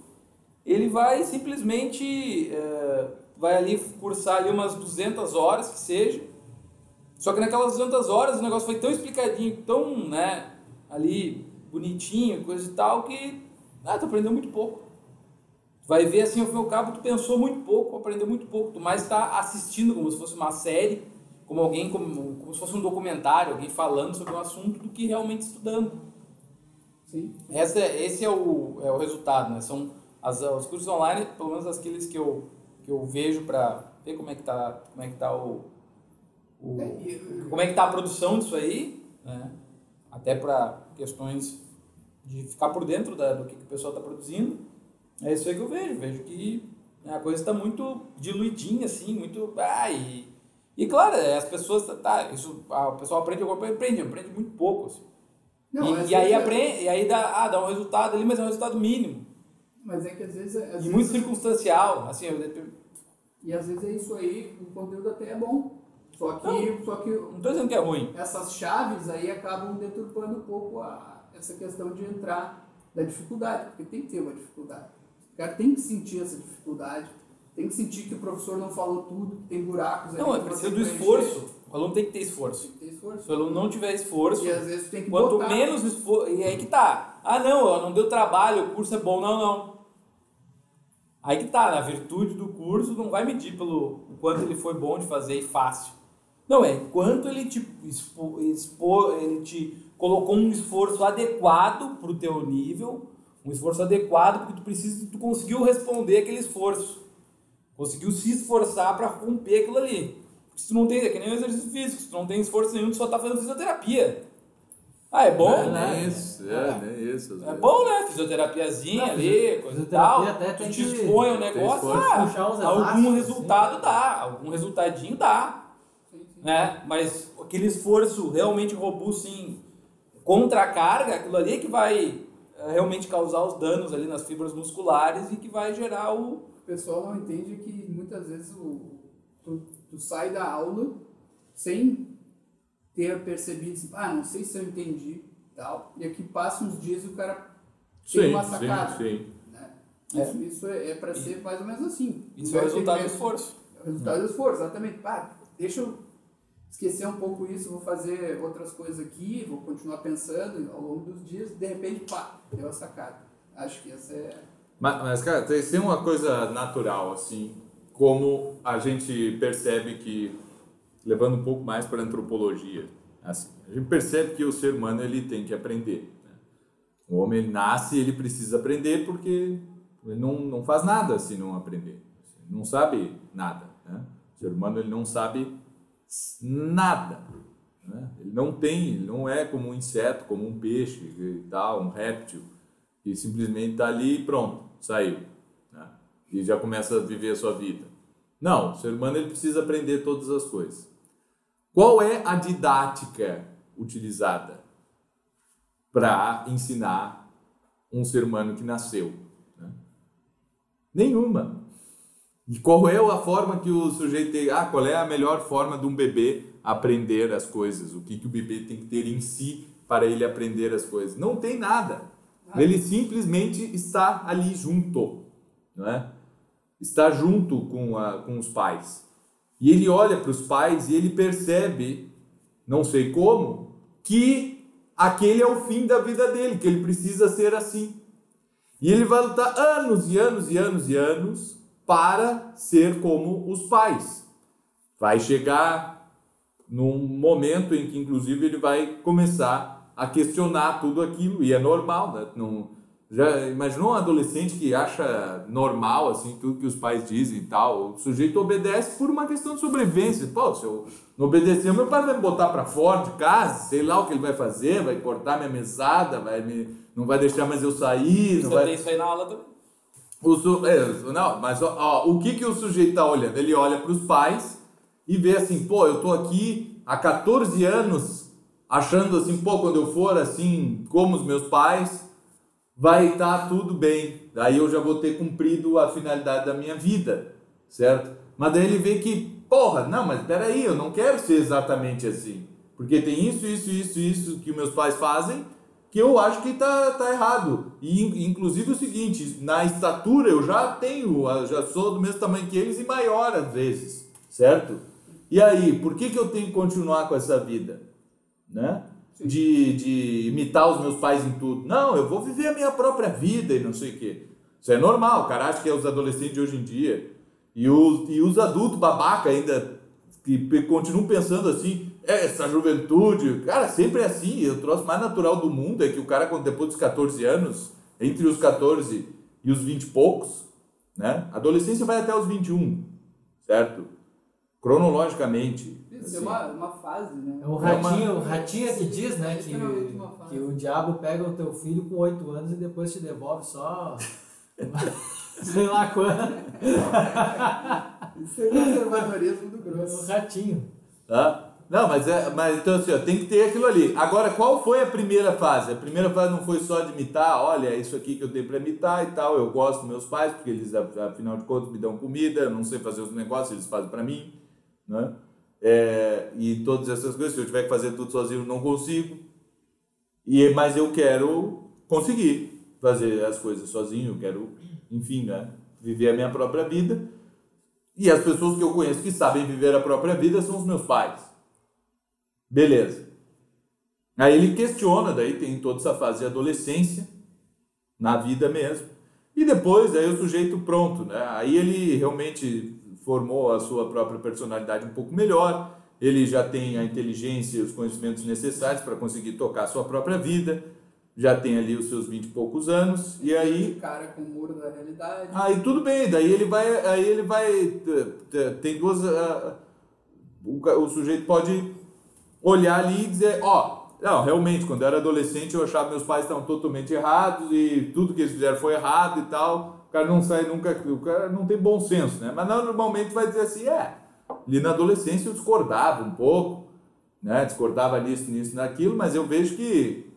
ele vai simplesmente é, vai ali cursar ali umas 200 horas que seja, só que naquelas 200 horas o negócio foi tão explicadinho, tão, né, ali bonitinho, coisa e tal, que, ah, tu aprendeu muito pouco. Vai ver assim, ao fim e cabo, tu pensou muito pouco, aprendeu muito pouco. Tu mais está assistindo como se fosse uma série, como alguém, como, como se fosse um documentário, alguém falando sobre um assunto, do que realmente estudando. Sim. Essa, esse é o, é o resultado, né? São as, os cursos online, pelo menos aqueles que eu, que eu vejo para ver como é que tá, como é que tá o, o É, como é que tá a produção disso aí, né? Até para questões de ficar por dentro da, do que, que o pessoal está produzindo. É isso aí que eu vejo, vejo que a coisa está muito diluidinha assim, muito ah, e, e claro, é, as pessoas tá, isso, o pessoal aprende alguma coisa, aprende, aprende muito pouco assim. Não, e, e aí é- aprende, e aí dá, ah, dá um resultado ali, mas é um resultado mínimo. Mas é que às vezes. Às e vezes, muito circunstancial, assim, eu, E às vezes é isso aí, o conteúdo até é bom. Só que, só que não tô dizendo que é ruim. essas chaves aí acabam deturpando um pouco a, essa questão de entrar da dificuldade, porque tem que ter uma dificuldade. O cara tem que sentir essa dificuldade, tem que sentir que o professor não falou tudo, que tem buracos Não, é precisa você do esforço. O aluno tem que ter esforço. Tem que ter esforço. Se o aluno não tiver esforço, E às vezes tem que Quanto botar. menos esforço. E aí que tá. Ah, não, ó, não deu trabalho, o curso é bom. Não, não. Aí que tá, a virtude do curso não vai medir pelo o quanto ele foi bom de fazer e fácil. Não, é quanto ele te, expo, expo, ele te colocou um esforço adequado pro teu nível, um esforço adequado porque tu precisa, tu conseguiu responder aquele esforço. Conseguiu se esforçar para romper aquilo ali. Se tu não tem, é que nem o exercício físico, se tu não tem esforço nenhum, tu só tá fazendo fisioterapia. Ah, é bom, é, né? Isso, é, nem isso. É vezes. bom, né? Fisioterapiazinha Não, ali, coisa e tal. até Tu te expõe tem negócio, ah, Puxar uns algum elásticos, resultado assim. dá, algum resultadinho dá, Sim, sim. né? Mas aquele esforço realmente robusto em contra a carga, aquilo ali é que vai eh, realmente causar os danos ali nas fibras musculares e que vai gerar o... O pessoal não entende que muitas vezes o, tu, tu sai da aula sem ter percebido, assim, ah, não sei se eu entendi tal. E aqui passa uns dias e o cara tem Sim, uma sim, sacada. sim. Né? É. Isso, isso é, é para ser mais ou menos assim. Isso é o resultado do mesmo- esforço. é o resultado do esforço, exatamente. Ah, deixa eu esquecer um pouco isso, vou fazer outras coisas aqui, vou continuar pensando ao longo dos dias, de repente, pá, deu a sacada. Acho que essa é. Mas, mas, cara, tem uma coisa natural, assim, como a gente percebe que, levando um pouco mais para a antropologia, assim, a gente percebe que o ser humano ele tem que aprender. né? O homem ele nasce ele precisa aprender porque ele não, não faz nada se não aprender. Ele não sabe nada. Né? O ser humano ele não sabe nada. Né? Ele não tem, ele não é como um inseto, como um peixe e tal, um réptil que simplesmente está ali e pronto, saiu. Né? E já começa a viver a sua vida. Não, o ser humano ele precisa aprender todas as coisas. Qual é a didática utilizada para ensinar um ser humano que nasceu? né? Nenhuma. E qual é a forma que o sujeito tem? Ah, qual é a melhor forma de um bebê aprender as coisas? O que, que o bebê tem que ter em si para ele aprender as coisas? Não tem nada. Ele simplesmente está ali junto, não é? Está junto com, a, com os pais. E ele olha para os pais e ele percebe, não sei como, que aquele é o fim da vida dele, que ele precisa ser assim. E ele vai lutar anos e anos e anos e anos para ser como os pais. Vai chegar num momento em que, inclusive, ele vai começar a questionar tudo aquilo, e é normal, né? Não, já imaginou um adolescente que acha normal, assim, tudo que os pais dizem e tal? O sujeito obedece por uma questão de sobrevivência. Pô, se eu não obedecer, meu pai vai me botar para fora de casa, sei lá o que ele vai fazer, vai cortar minha mesada, vai me, não vai deixar mais eu sair. Você não vai... isso aí na aula também. O su... é, não, mas ó, ó, o que, que o sujeito está olhando? Ele olha para os pais e vê assim, pô, eu tô aqui há 14 anos achando assim, pô, quando eu for assim como os meus pais, vai estar tá tudo bem. Daí eu já vou ter cumprido a finalidade da minha vida, certo? Mas daí ele vê que, porra, não, mas peraí, eu não quero ser exatamente assim. Porque tem isso, isso, isso, isso que meus pais fazem que eu acho que tá, tá errado. E inclusive o seguinte, na estatura eu já tenho, já sou do mesmo tamanho que eles e maior às vezes, certo? E aí, por que, que eu tenho que continuar com essa vida? Né? De, de imitar os meus pais em tudo. Não, eu vou viver a minha própria vida e não sei o quê. Isso é normal, o cara acha que é os adolescentes de hoje em dia. E os, e os adultos babaca ainda que continuam pensando assim, é, essa juventude, cara, sempre é assim. O troço mais natural do mundo é que o cara, quando depois dos 14 anos, entre os 14 e os 20 e poucos, né? A adolescência vai até os 21, certo? Cronologicamente. Isso assim. é uma, uma fase, né? É o ratinho, é uma... ratinho é que diz, né? Que, que o diabo pega o teu filho com 8 anos e depois te devolve só. Sei lá quando. Isso é conservadorismo do grosso. É o ratinho. Tá? Não, mas, é, mas então assim, ó, tem que ter aquilo ali. Agora, qual foi a primeira fase? A primeira fase não foi só de imitar, olha, é isso aqui que eu tenho para imitar e tal. Eu gosto dos meus pais, porque eles, afinal de contas, me dão comida, eu não sei fazer os negócios, eles fazem para mim. Né? É, e todas essas coisas, se eu tiver que fazer tudo sozinho, não consigo. E, mas eu quero conseguir fazer as coisas sozinho, eu quero, enfim, né, viver a minha própria vida. E as pessoas que eu conheço que sabem viver a própria vida são os meus pais. Beleza. Aí ele questiona, daí tem toda essa fase de adolescência, na vida mesmo. E depois, aí o sujeito pronto, né? Aí ele realmente formou a sua própria personalidade um pouco melhor, ele já tem a inteligência e os conhecimentos necessários para conseguir tocar a sua própria vida, já tem ali os seus vinte e poucos anos, e aí... Cara com o muro da realidade. Aí tudo bem, daí ele vai... Aí ele vai tem duas... o sujeito pode olhar ali e dizer, ó, oh, não, realmente, quando eu era adolescente eu achava que meus pais estavam totalmente errados e tudo que eles fizeram foi errado e tal. Cara não sai nunca, o cara não tem bom senso, né? Mas normalmente vai dizer assim, é, ali na adolescência eu discordava um pouco, né? Discordava nisso, nisso, naquilo, mas eu vejo que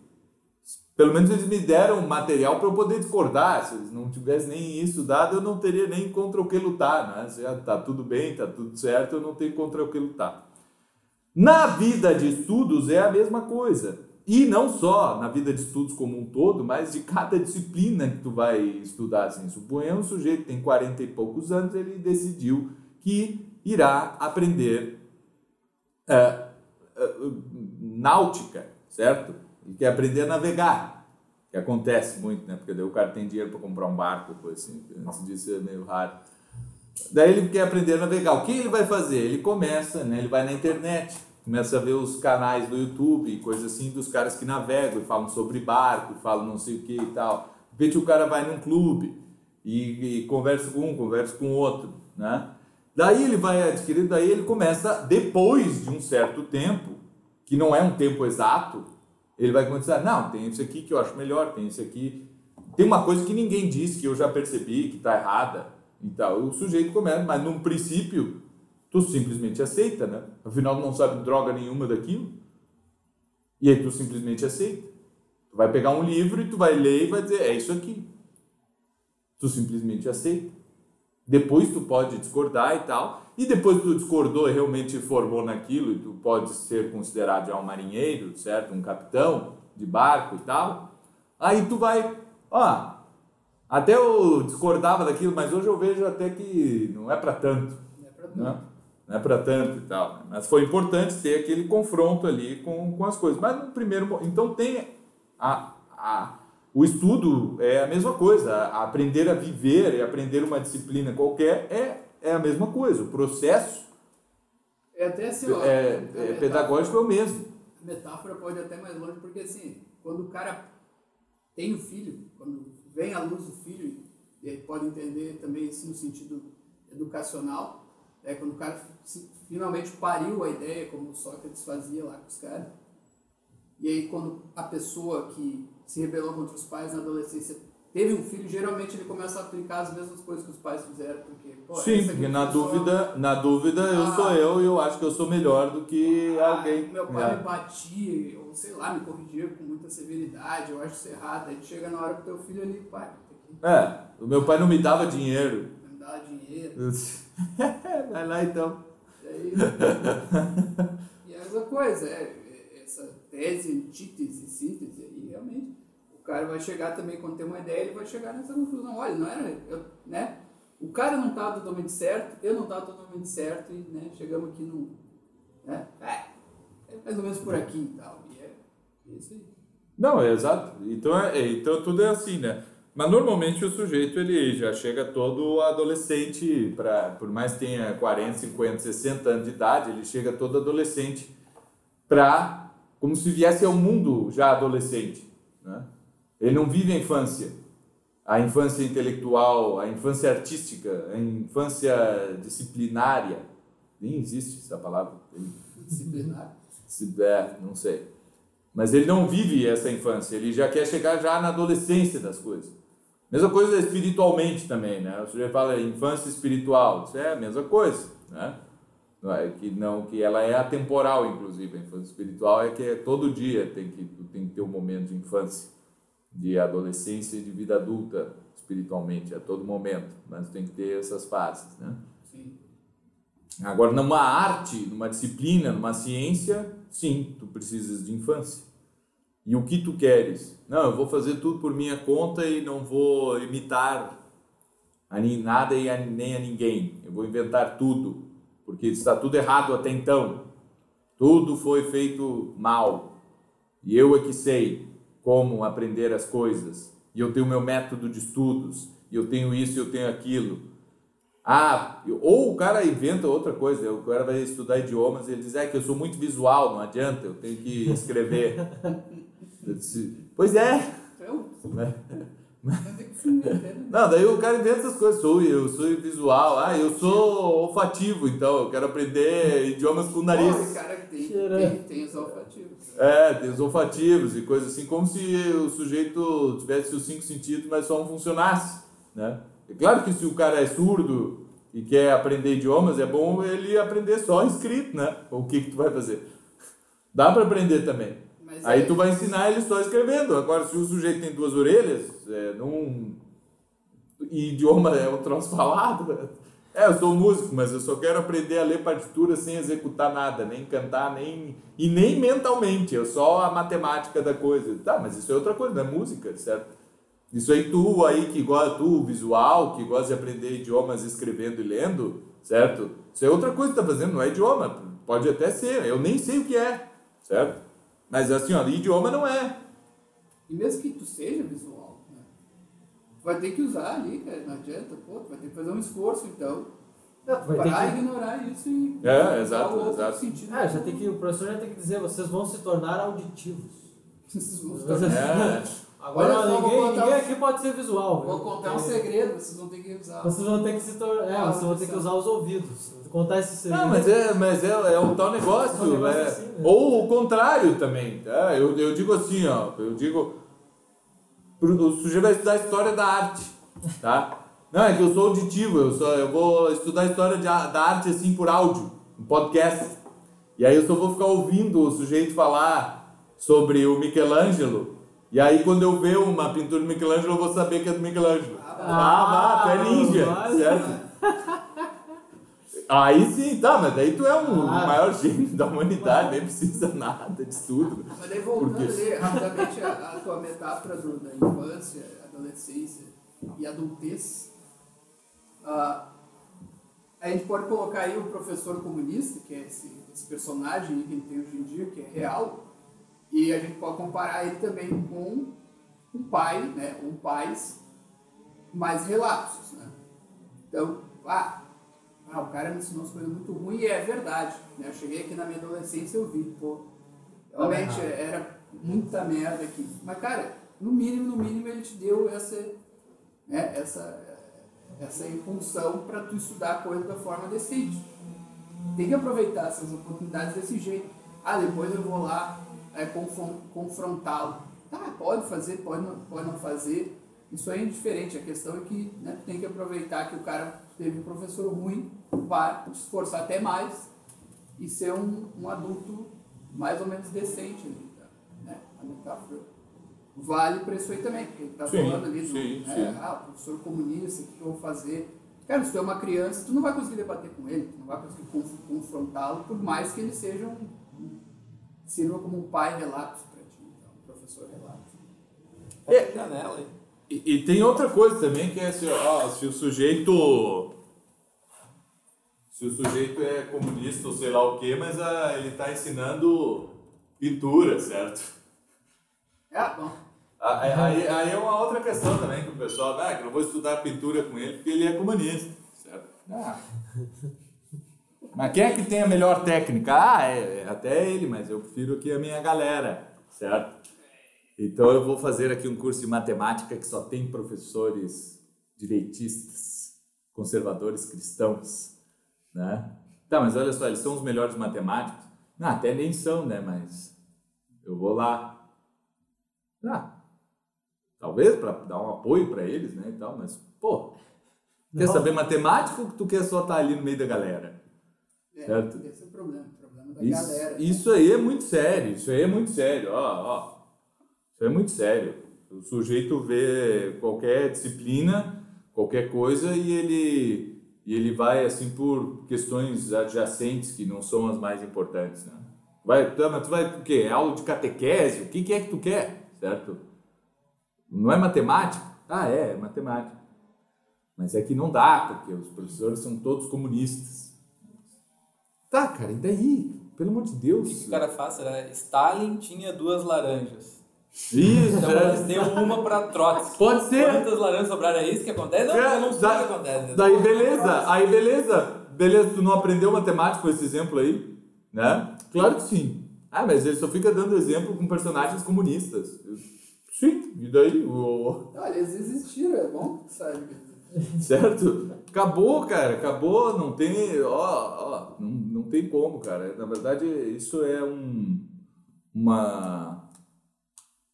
pelo menos eles me deram material para eu poder discordar. Se eles não tivessem nem isso dado, eu não teria nem contra o que lutar, né? Se tá tudo bem, tá tudo certo, eu não tenho contra o que lutar. Na vida de estudos é a mesma coisa. E não só na vida de estudos como um todo, mas de cada disciplina que tu vai estudar. Assim, suponha um sujeito tem 40 e poucos anos, ele decidiu que irá aprender uh, uh, náutica, certo? Ele quer aprender a navegar, que acontece muito, né? Porque daí o cara tem dinheiro para comprar um barco, coisa assim. Antes disso é meio raro. Daí ele quer aprender a navegar. O que ele vai fazer? Ele começa, né? ele vai na internet, começa a ver os canais do YouTube coisas assim dos caras que navegam e falam sobre barco, falam não sei o que e tal. De repente o cara vai num clube e, e conversa com um, conversa com outro, né? Daí ele vai adquirindo, daí ele começa, depois de um certo tempo, que não é um tempo exato, ele vai começar, não, tem isso aqui que eu acho melhor, tem isso aqui. Tem uma coisa que ninguém diz, que eu já percebi, que está errada, então, o sujeito começa, mas num princípio, tu simplesmente aceita, né? Afinal, não sabe droga nenhuma daquilo. E aí tu simplesmente aceita. Tu vai pegar um livro e tu vai ler e vai dizer, é isso aqui. Tu simplesmente aceita. Depois tu pode discordar e tal. E depois tu discordou e realmente formou naquilo, e tu pode ser considerado já um marinheiro, certo? Um capitão de barco e tal. Aí tu vai, ó, até eu discordava daquilo, mas hoje eu vejo até que não é para tanto. Não é pra Né? Não é para tanto e tal. Mas foi importante ter aquele confronto ali com, com as coisas. Mas no primeiro Então tem a, a, o estudo é a mesma coisa. A- aprender a viver e aprender uma disciplina qualquer é, é a mesma coisa. O processo É até assim, ó. é, é pedagógico é o mesmo. A metáfora pode ir até mais longe, porque assim, quando o cara tem o filho, quando vem à luz o filho, e aí pode entender também isso no sentido educacional, é quando o cara finalmente pariu a ideia, como o Sócrates fazia lá com os caras. E aí quando a pessoa que se rebelou contra os pais na adolescência teve um filho, geralmente ele começa a aplicar as mesmas coisas que os pais fizeram, porque, pô, Sim, porque na funcionou. dúvida, na dúvida eu Ah. sou eu e eu acho que eu sou melhor do que Ah, alguém. Meu pai É. me batia, ou sei lá, me corrigia com muita severidade, eu acho isso errado. Aí chega na hora pro teu filho ali, pai, que É, o meu pai não me dava dinheiro. me dar dinheiro. Vai lá então. E a mesma coisa, é, essa tese, antítese, síntese aí, realmente. O cara vai chegar também, quando tem uma ideia, ele vai chegar nessa conclusão. Olha, não era. Eu, né? O cara não estava totalmente certo, eu não estava totalmente certo, e né, chegamos aqui num. Né? É, é mais ou menos por aqui e tal. E é, é isso aí. Não, é exato. Então, é, é, então tudo é assim, né? Mas normalmente o sujeito ele já chega todo adolescente, pra, por mais que tenha 40, 50, 60 anos de idade, ele chega todo adolescente para como se viesse ao mundo já adolescente, né? Ele não vive a infância, a infância intelectual, a infância artística, a infância disciplinária. Nem existe essa palavra. Se é, não sei. Mas ele não vive essa infância, ele já quer chegar já na adolescência das coisas. Mesma coisa espiritualmente também, né? O sujeito fala infância espiritual, isso é a mesma coisa, né? Não é que não que ela é atemporal inclusive, a infância espiritual é que é todo dia tem que tem que ter um momento de infância, de adolescência e de vida adulta espiritualmente a todo momento, mas tem que ter essas fases, né? Sim. Agora, numa arte, numa disciplina, numa ciência, sim, tu precisas de infância. E o que tu queres? Não, eu vou fazer tudo por minha conta e não vou imitar a nada e a, nem a ninguém. Eu vou inventar tudo, porque está tudo errado até então. Tudo foi feito mal. E eu é que sei como aprender as coisas. E eu tenho meu método de estudos. E eu tenho isso e eu tenho aquilo. Ah, ou o cara inventa outra coisa, o cara vai estudar idiomas e ele diz, é que eu sou muito visual, não adianta, eu tenho que escrever. Eu disse, pois é. Então, né? né? Não, daí o cara inventa essas coisas, sou eu sou visual, ah, eu sou olfativo, então eu quero aprender idiomas com o nariz. cara tem, tem, tem os olfativos. É, tem os olfativos e coisas assim, como se o sujeito tivesse os cinco sentidos, mas só um funcionasse, né? É claro que se o cara é surdo e quer aprender idiomas, é bom ele aprender só escrito, né? O que que tu vai fazer? Dá para aprender também. Aí tu vai ensinar ele só escrevendo. Agora, se o sujeito tem duas orelhas, é, num... idioma é um troço falado, é, eu sou músico, mas eu só quero aprender a ler partitura sem executar nada, nem cantar, nem e nem mentalmente, é só a matemática da coisa. Tá, mas isso é outra coisa, não é música, certo? Isso aí tu aí que gosta, tu visual, que gosta de aprender idiomas escrevendo e lendo, certo? Isso é outra coisa que tá fazendo, não é idioma. Pode até ser, eu nem sei o que é, certo? Mas assim, ó, idioma não é. E mesmo que tu seja visual, né? Tu vai ter que usar ali, cara, não adianta, pô, tu vai ter que fazer um esforço, então, Não, tu vai ter para que... ignorar isso e É, exato, exato. sentido. É, já tem que, o professor já tem que dizer, vocês vão se tornar auditivos. Vocês vão se tornar- É. Agora Olha ninguém, ninguém um- aqui pode ser visual. Vou viu? contar um segredo, vocês vão ter que usar. Vocês vão ter que se tornar. É, Ah, vocês vão ter que usar os ouvidos. Contar esse segredo. Não, mas é, mas é, é um tal negócio. É um negócio é. assim, né? Ou o contrário também. Tá? Eu, eu digo assim, ó. Eu digo. O sujeito vai estudar história da arte. Tá? Não, é que eu sou auditivo, eu, só, eu vou estudar história de da arte assim por áudio, um podcast. E aí eu só vou ficar ouvindo o sujeito falar sobre o Michelangelo. E aí quando eu ver uma pintura do Michelangelo, eu vou saber que é do Michelangelo. Ah, Ah, vá, tu é ninja, certo? Aí sim, tá, mas daí tu é um Ah. maior gênio da humanidade, nem precisa nada de estudo. Mas daí voltando Porque- ali rapidamente a, a tua metáfora do, da infância, adolescência e adultez, ah, a gente pode colocar aí o professor comunista, que é esse, esse personagem que a gente tem hoje em dia, que é real, e a gente pode comparar ele também com um pai, né, ou pais mais relapsos, né? Então, ah, ah, o cara me ensinou umas coisas muito ruins e é verdade, né? Eu cheguei aqui na minha adolescência e eu vi, pô, realmente errado. era muita merda aqui. Mas, cara, no mínimo, no mínimo ele te deu essa, né, essa, essa impulsão para tu estudar a coisa da forma decente. Tem que aproveitar essas oportunidades desse jeito. Ah, depois eu vou lá é, confron- confrontá-lo. Tá, pode fazer, pode não, pode não fazer. Isso aí é indiferente. A questão é que né, tem que aproveitar que o cara teve um professor ruim para te esforçar até mais e ser um, um adulto mais ou menos decente ali, tá? né? A metáfora vale para isso aí também, porque ele tá Sim, falando ali do, sim, né, sim. ah, professor comunista, o que eu vou fazer? Cara, se tu é uma criança, tu não vai conseguir debater com ele, tu não vai conseguir conf- confrontá-lo, por mais que ele seja um, um- sirva como um pai relapso para ti, então, um professor relapso. É. Aí. E, e tem outra coisa também que é assim, ó, se o sujeito. Se o sujeito é comunista ou sei lá o quê, mas ah, ele está ensinando pintura, certo? É, bom, Ah, Aí, aí, aí é uma outra questão também que o pessoal, ah, que eu não vou estudar pintura com ele porque ele é comunista, certo? Ah. Mas quem é que tem a melhor técnica? Ah, é, é até ele, mas eu prefiro aqui a minha galera, certo? Então eu vou fazer aqui um curso de matemática que só tem professores direitistas, conservadores cristãos, né? Tá, mas olha só, eles são os melhores matemáticos? Não, até nem são, né? Mas eu vou lá. Ah, talvez para dar um apoio para eles, né, e tal, mas pô, quer Não. saber matemática ou tu quer só estar ali no meio da galera? é, Certo. esse é o problema, o problema da Isso, galera. isso aí é muito sério, isso aí é muito sério, ó, ó. Isso é muito sério. O sujeito vê qualquer disciplina, qualquer coisa e ele e ele vai assim por questões adjacentes que não são as mais importantes, né? Vai, mas tu vai o quê? Aula de catequese? O que, que é que tu quer, certo? Não é matemática? Ah, é, é matemática. Mas é que não dá, porque os professores são todos comunistas. Tá, cara, e daí? Pelo amor de O Deus. que, que o cara faz? Será? Stalin tinha duas laranjas. Isso, Então é. uma pra Trotsky. Pode ser. Quantas laranjas sobraram? É isso que acontece? Não, É, eu não sei da- o que acontece. Daí beleza, aí beleza. Beleza, tu não aprendeu matemática com esse exemplo aí? Né? Claro que sim. Ah, mas ele só fica dando exemplo com personagens comunistas. Sim, e daí? O... Olha, eles existiram, é bom, sabe? Certo? Acabou, cara, acabou, não tem, ó, ó, não, não tem como, cara. Na verdade, isso é um, uma,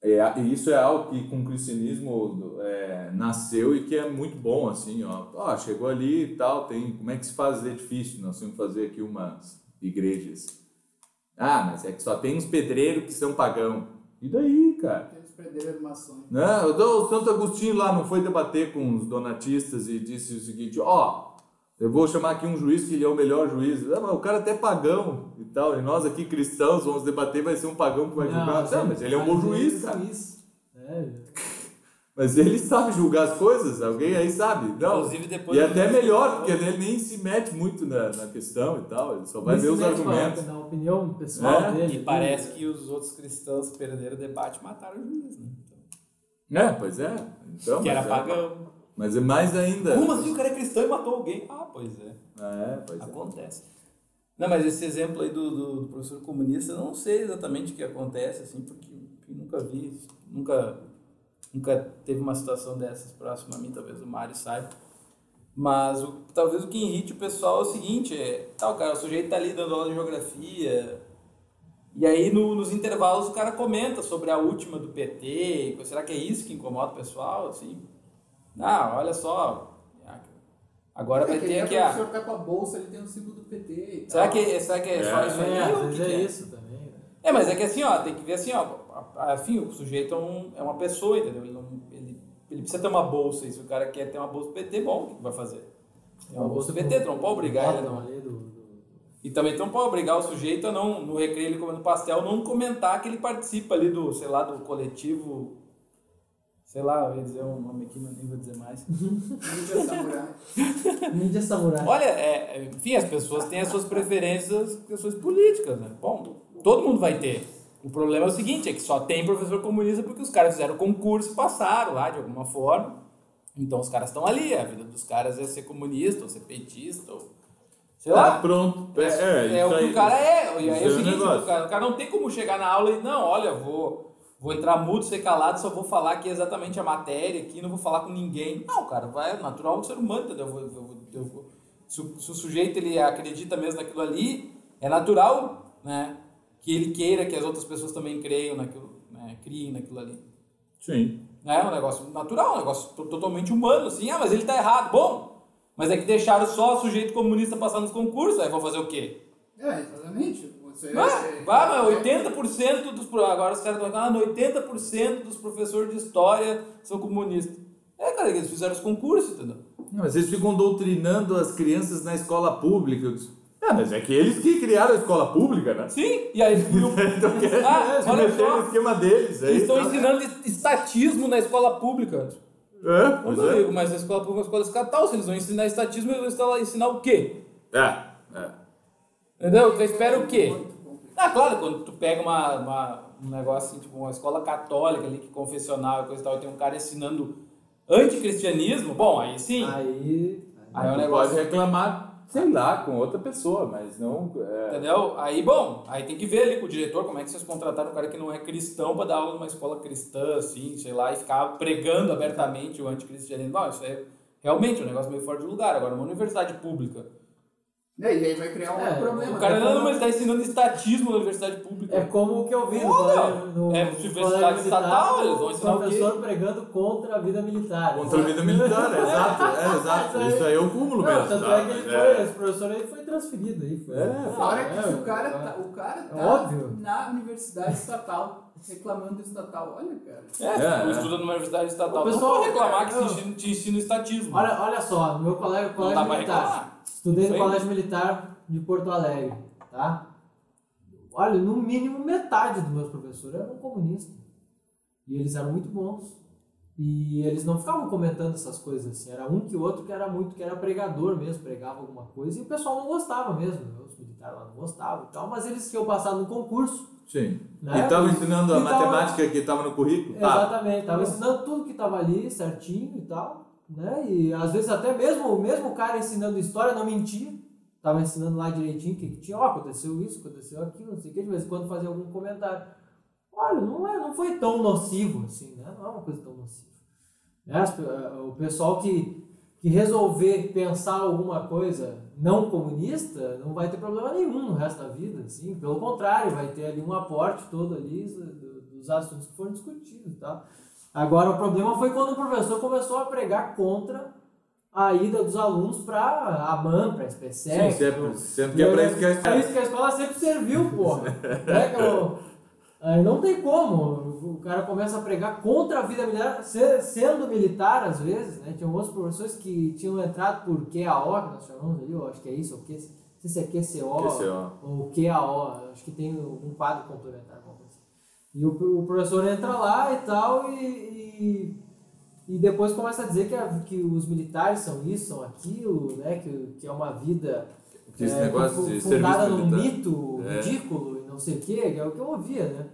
é, isso é algo que com o cristianismo é, nasceu e que é muito bom, assim, ó. Ó, chegou ali e tal, tem, como é que se faz edifício? Nós temos que fazer aqui umas igrejas. Ah, mas é que só tem uns pedreiros que são pagão. E daí, cara? Eles perderam armações. Né? O Santo Agostinho lá não foi debater com os donatistas e disse o seguinte, ó, eu vou chamar aqui um juiz que ele é o melhor juiz. Ah, mas o cara até é pagão e tal, e nós aqui cristãos vamos debater, vai ser um pagão que vai julgar. Não, mas ele é um bom juiz, cara. Juiz. É, Mas ele sabe julgar as coisas, alguém aí sabe. Não. Inclusive, depois E do- até melhor, porque ele nem se mete muito na, na questão e tal, ele só vai ver os argumentos. Na opinião pessoal É. dele. E parece que os outros cristãos perderam o debate e mataram o juiz, né? Então, É, pois é. Então, que era mas, é, pagão. mas é mais ainda. Como assim o cara é cristão e matou alguém? Ah, pois é. É, pois é. Acontece. Não, mas esse exemplo aí do, do, do professor comunista, eu não sei exatamente o que acontece, assim, porque nunca vi, nunca, nunca teve uma situação dessas próxima a mim, talvez o Mário saiba. Mas o, talvez o que irrite o pessoal é o seguinte, é, tá, o cara, o sujeito tá ali dando aula de geografia, e aí no, nos intervalos o cara comenta sobre a última do PT, será que é isso que incomoda o pessoal, assim? Não, olha só, agora vai É que ter aqui o a... professor tá com a bolsa, ele tem o símbolo do PT. Será que, será que é só É. isso aí? É, às vezes que é que isso também. né? É, mas é que assim, ó, tem que ver assim, ó, afim, o sujeito é, um, é uma pessoa, entendeu? Ele, não, ele, ele precisa ter uma bolsa, e se o cara quer ter uma bolsa PT, bom, o que que vai fazer? É uma bolsa BT, tu não pode obrigar ele não. Do, do- E também tu não pode obrigar o sujeito a não, no recreio ele comendo pastel, não comentar que ele participa ali do, sei lá, do coletivo. Sei lá, eu ia dizer um nome aqui, mas nem vou dizer mais. Ninja Samurai. Ninja Samurai. Olha, é, é, enfim, as pessoas têm as suas preferências, questões políticas, né? Bom, todo mundo vai ter. O problema é o seguinte, é que só tem professor comunista porque os caras fizeram concurso e passaram lá de alguma forma. Então os caras estão ali, a vida dos caras é ser comunista, ou ser petista, ou sei Ah, lá. pronto. É, é, É o isso que aí. o cara é. E aí é o é seguinte, o cara, o cara não tem como chegar na aula e, não, olha, vou, vou entrar mudo, ser calado, só vou falar aqui exatamente a matéria aqui, não vou falar com ninguém. Não, cara, vai, é natural do ser humano, entendeu? Eu vou- eu vou- eu vou- se, o, se o sujeito ele acredita mesmo naquilo ali, é natural, né? Que ele queira que as outras pessoas também creiam naquilo, né? Criem naquilo ali. Sim. É um negócio natural, um negócio to- totalmente humano, assim. Ah, mas ele tá errado. Bom, mas é que deixaram só o sujeito comunista passar nos concursos, aí vou fazer o quê? É, exatamente. Você, Vai, vai, mas 80% dos. Agora os caras estão falando, ah, 80% dos professores de história são comunistas. É, cara, eles fizeram os concursos, entendeu? Não, mas eles ficam doutrinando as crianças na escola pública. Eu disse, Ah, mas é que eles que criaram a escola pública, né? Sim, e aí. Então quer ah, se olha meter no só, esquema deles. Aí, eles estão tá? ensinando estatismo na escola pública. É, pois meu é. amigo, mas a escola pública é uma escola estatal, se eles vão ensinar estatismo, eles vão ensinar o quê? É, é. Entendeu? Tu espera o quê? Ah, claro, quando tu pega uma, uma- um negócio assim, tipo uma escola católica ali, que confessional e coisa e tal, e tem um cara ensinando anticristianismo, bom, aí sim. Aí. Aí é um negócio. pode reclamar, sei lá, com outra pessoa, mas não. é, Entendeu? Aí, bom, aí tem que ver ali com o diretor como é que vocês contrataram um cara que não é cristão pra dar aula numa escola cristã, assim, sei lá, e ficar pregando abertamente o anticristianismo. Não, isso é realmente um negócio meio fora de lugar. Agora, uma universidade pública. É, e aí vai criar um É, problema. O cara, né? não, não, mas tá ensinando estatismo na universidade pública. É como o que eu vi no Olha, no é universidade estatal, eles vão o ensinar o quê? professor pregando contra a vida militar. Contra a vida militar, é, exato, é, exato. Isso aí é o cúmulo Não, mesmo. tanto tá? é que ele foi, é. esse professor aí foi transferido aí. Foi, É, Fora que é, o cara, tá, o cara tá óbvio. na universidade estatal, reclamando do estatal. Olha, cara. É, É, tu é. estuda numa universidade estatal. O não pessoal- pode reclamar que não. te ensina, estatismo. Olha, olha só, meu colégio, não colégio dá pra militar. reclamar. Estudei no colégio militar de Porto Alegre, tá? Olha, no mínimo metade dos meus professores eram comunistas. E eles eram muito bons. E eles não ficavam comentando essas coisas assim. Era um que outro que era muito, que era pregador mesmo, pregava alguma coisa. E o pessoal não gostava mesmo. Os militares lá não gostavam e tal. Mas eles tinham passado no concurso. Sim. Né? E estava ensinando a E tava- matemática que estava no currículo? Exatamente, tava ensinando tudo que tava ali certinho e tal, né? E às vezes até mesmo o mesmo cara ensinando história não mentia. Tava ensinando lá direitinho que tinha, ó, aconteceu isso, aconteceu aquilo, não sei o que, de vez em quando fazia algum comentário. Olha, não, é, não foi tão nocivo assim, né? Não é uma coisa tão nociva. Né? Eh, O pessoal que, que resolver pensar alguma coisa não comunista não vai ter problema nenhum no resto da vida, assim. Pelo contrário, vai ter ali um aporte todo ali do- dos assuntos que foram discutidos tal. Agora, o problema foi quando o professor começou a pregar contra a ida dos alunos para a MAN, para a Sim, SPSEC. sempre, sempre que é pra isso que a É escola. isso que a escola sempre serviu, porra. Né, que eu- não tem como. O cara começa a pregar contra a vida militar, se- sendo militar às vezes, né? Tinha outros professores que tinham entrado por QAO, que nós chamamos ali, eu acho que é isso, ou Q, não sei se é QCO, QCO. ou QAO, acho que tem um quadro complementar. E o, o professor entra lá e tal, e, e, e depois começa a dizer que, a- que os militares são isso, são aquilo, né? Que, que é uma vida Que esse é, negócio de fundada num militar. mito É. ridículo e não sei o que, que é o que eu ouvia, né?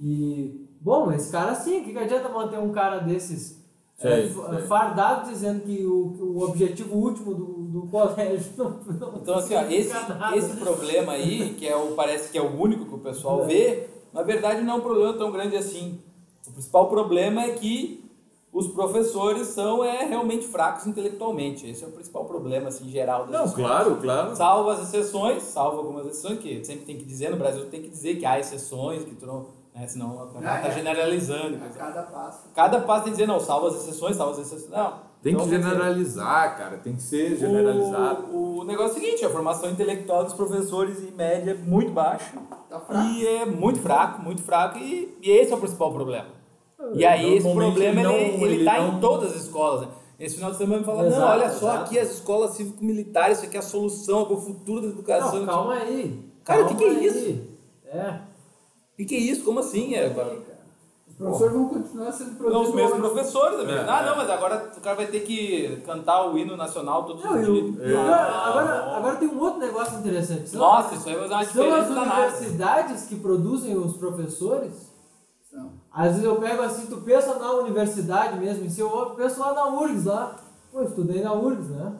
E, bom, esse cara sim, o que, que adianta manter um cara desses é, Sei, f- sei. fardado dizendo que o, o objetivo último do, do colégio não, não Então, assim, ó, esse, nada. esse problema aí, que é o, parece que é o único que o pessoal É. vê, na verdade não é um problema tão grande assim. O principal problema é que os professores são é, realmente fracos intelectualmente. Esse é o principal problema, assim, geral das Não, escolas. claro, claro. Salvo as exceções, salvo algumas exceções, que sempre tem que dizer, no Brasil tem que dizer que há exceções, que tu não, né, senão Ah, está é. generalizando. A cada passo. Cada passo tem que dizer, não, salvo as exceções, salvo as exceções. Não. Tem Então, que dizer, generalizar, cara. Tem que ser generalizado. o, o negócio é o seguinte, a formação intelectual dos professores em média é muito baixa Tá fraco. e é muito fraco, muito fraco e, e esse é o principal problema. E aí esse problema ele não- ele, ele, ele tá não- em todas as escolas. né? Esse final de semana me fala, Exato, não, olha só, exato. aqui as escolas cívico-militares, isso aqui é a solução para o futuro da educação. Não, calma aí. Cara, o que calma que é aí. É. O que, que é isso? Como assim? É, professores vão continuar sendo Não, produzidos. os mesmos professores, amigo. É, ah, é. não, mas agora o cara vai ter que cantar o hino nacional todos Não, os dias. Ah, agora, bom. agora tem um outro negócio interessante. São- Nossa, isso aí vai fazer uma São as universidades que produzem os professores. São. Às vezes eu pego assim, tu pensa na universidade mesmo, em seu eu penso lá na URGS lá. Pô, eu estudei na URGS, né?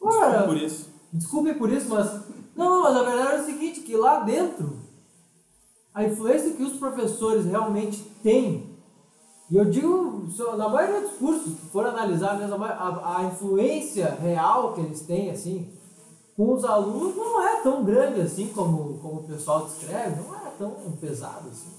Ora, Por isso. Desculpe por isso, mas. Não, mas a verdade é o seguinte, que lá dentro, a influência que os professores realmente têm, e eu digo, na maioria dos cursos, se for analisar mesmo, a, a, influência real que eles têm, assim, com os alunos não é tão grande assim como, como o pessoal descreve, não é tão pesado assim.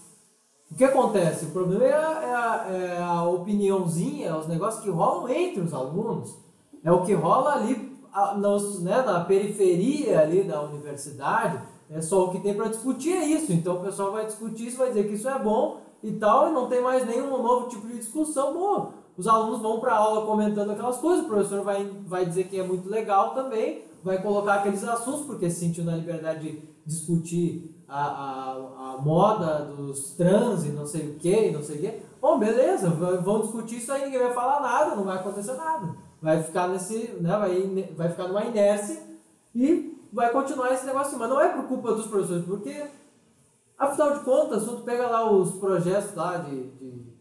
O que acontece? O problema é a, é a, é opiniãozinha, é os negócios que rolam entre os alunos. É o que rola ali nos, né, na periferia ali da universidade. É só o que tem para discutir é isso. Então o pessoal vai discutir isso, vai dizer que isso é bom e tal, e não tem mais nenhum novo tipo de discussão. Bom, os alunos vão para aula comentando aquelas coisas, o professor vai, vai dizer que é muito legal também, vai colocar aqueles assuntos, porque se sentiu na liberdade de discutir a, a, a moda dos trans e não sei o que, não sei o que. Bom, beleza, vão discutir isso aí, ninguém vai falar nada, não vai acontecer nada. Vai ficar nesse, né, vai, vai ficar numa inércia e vai continuar esse negócio. Mas não é por culpa dos professores, porque, afinal de contas, quando pega lá os projetos lá de, de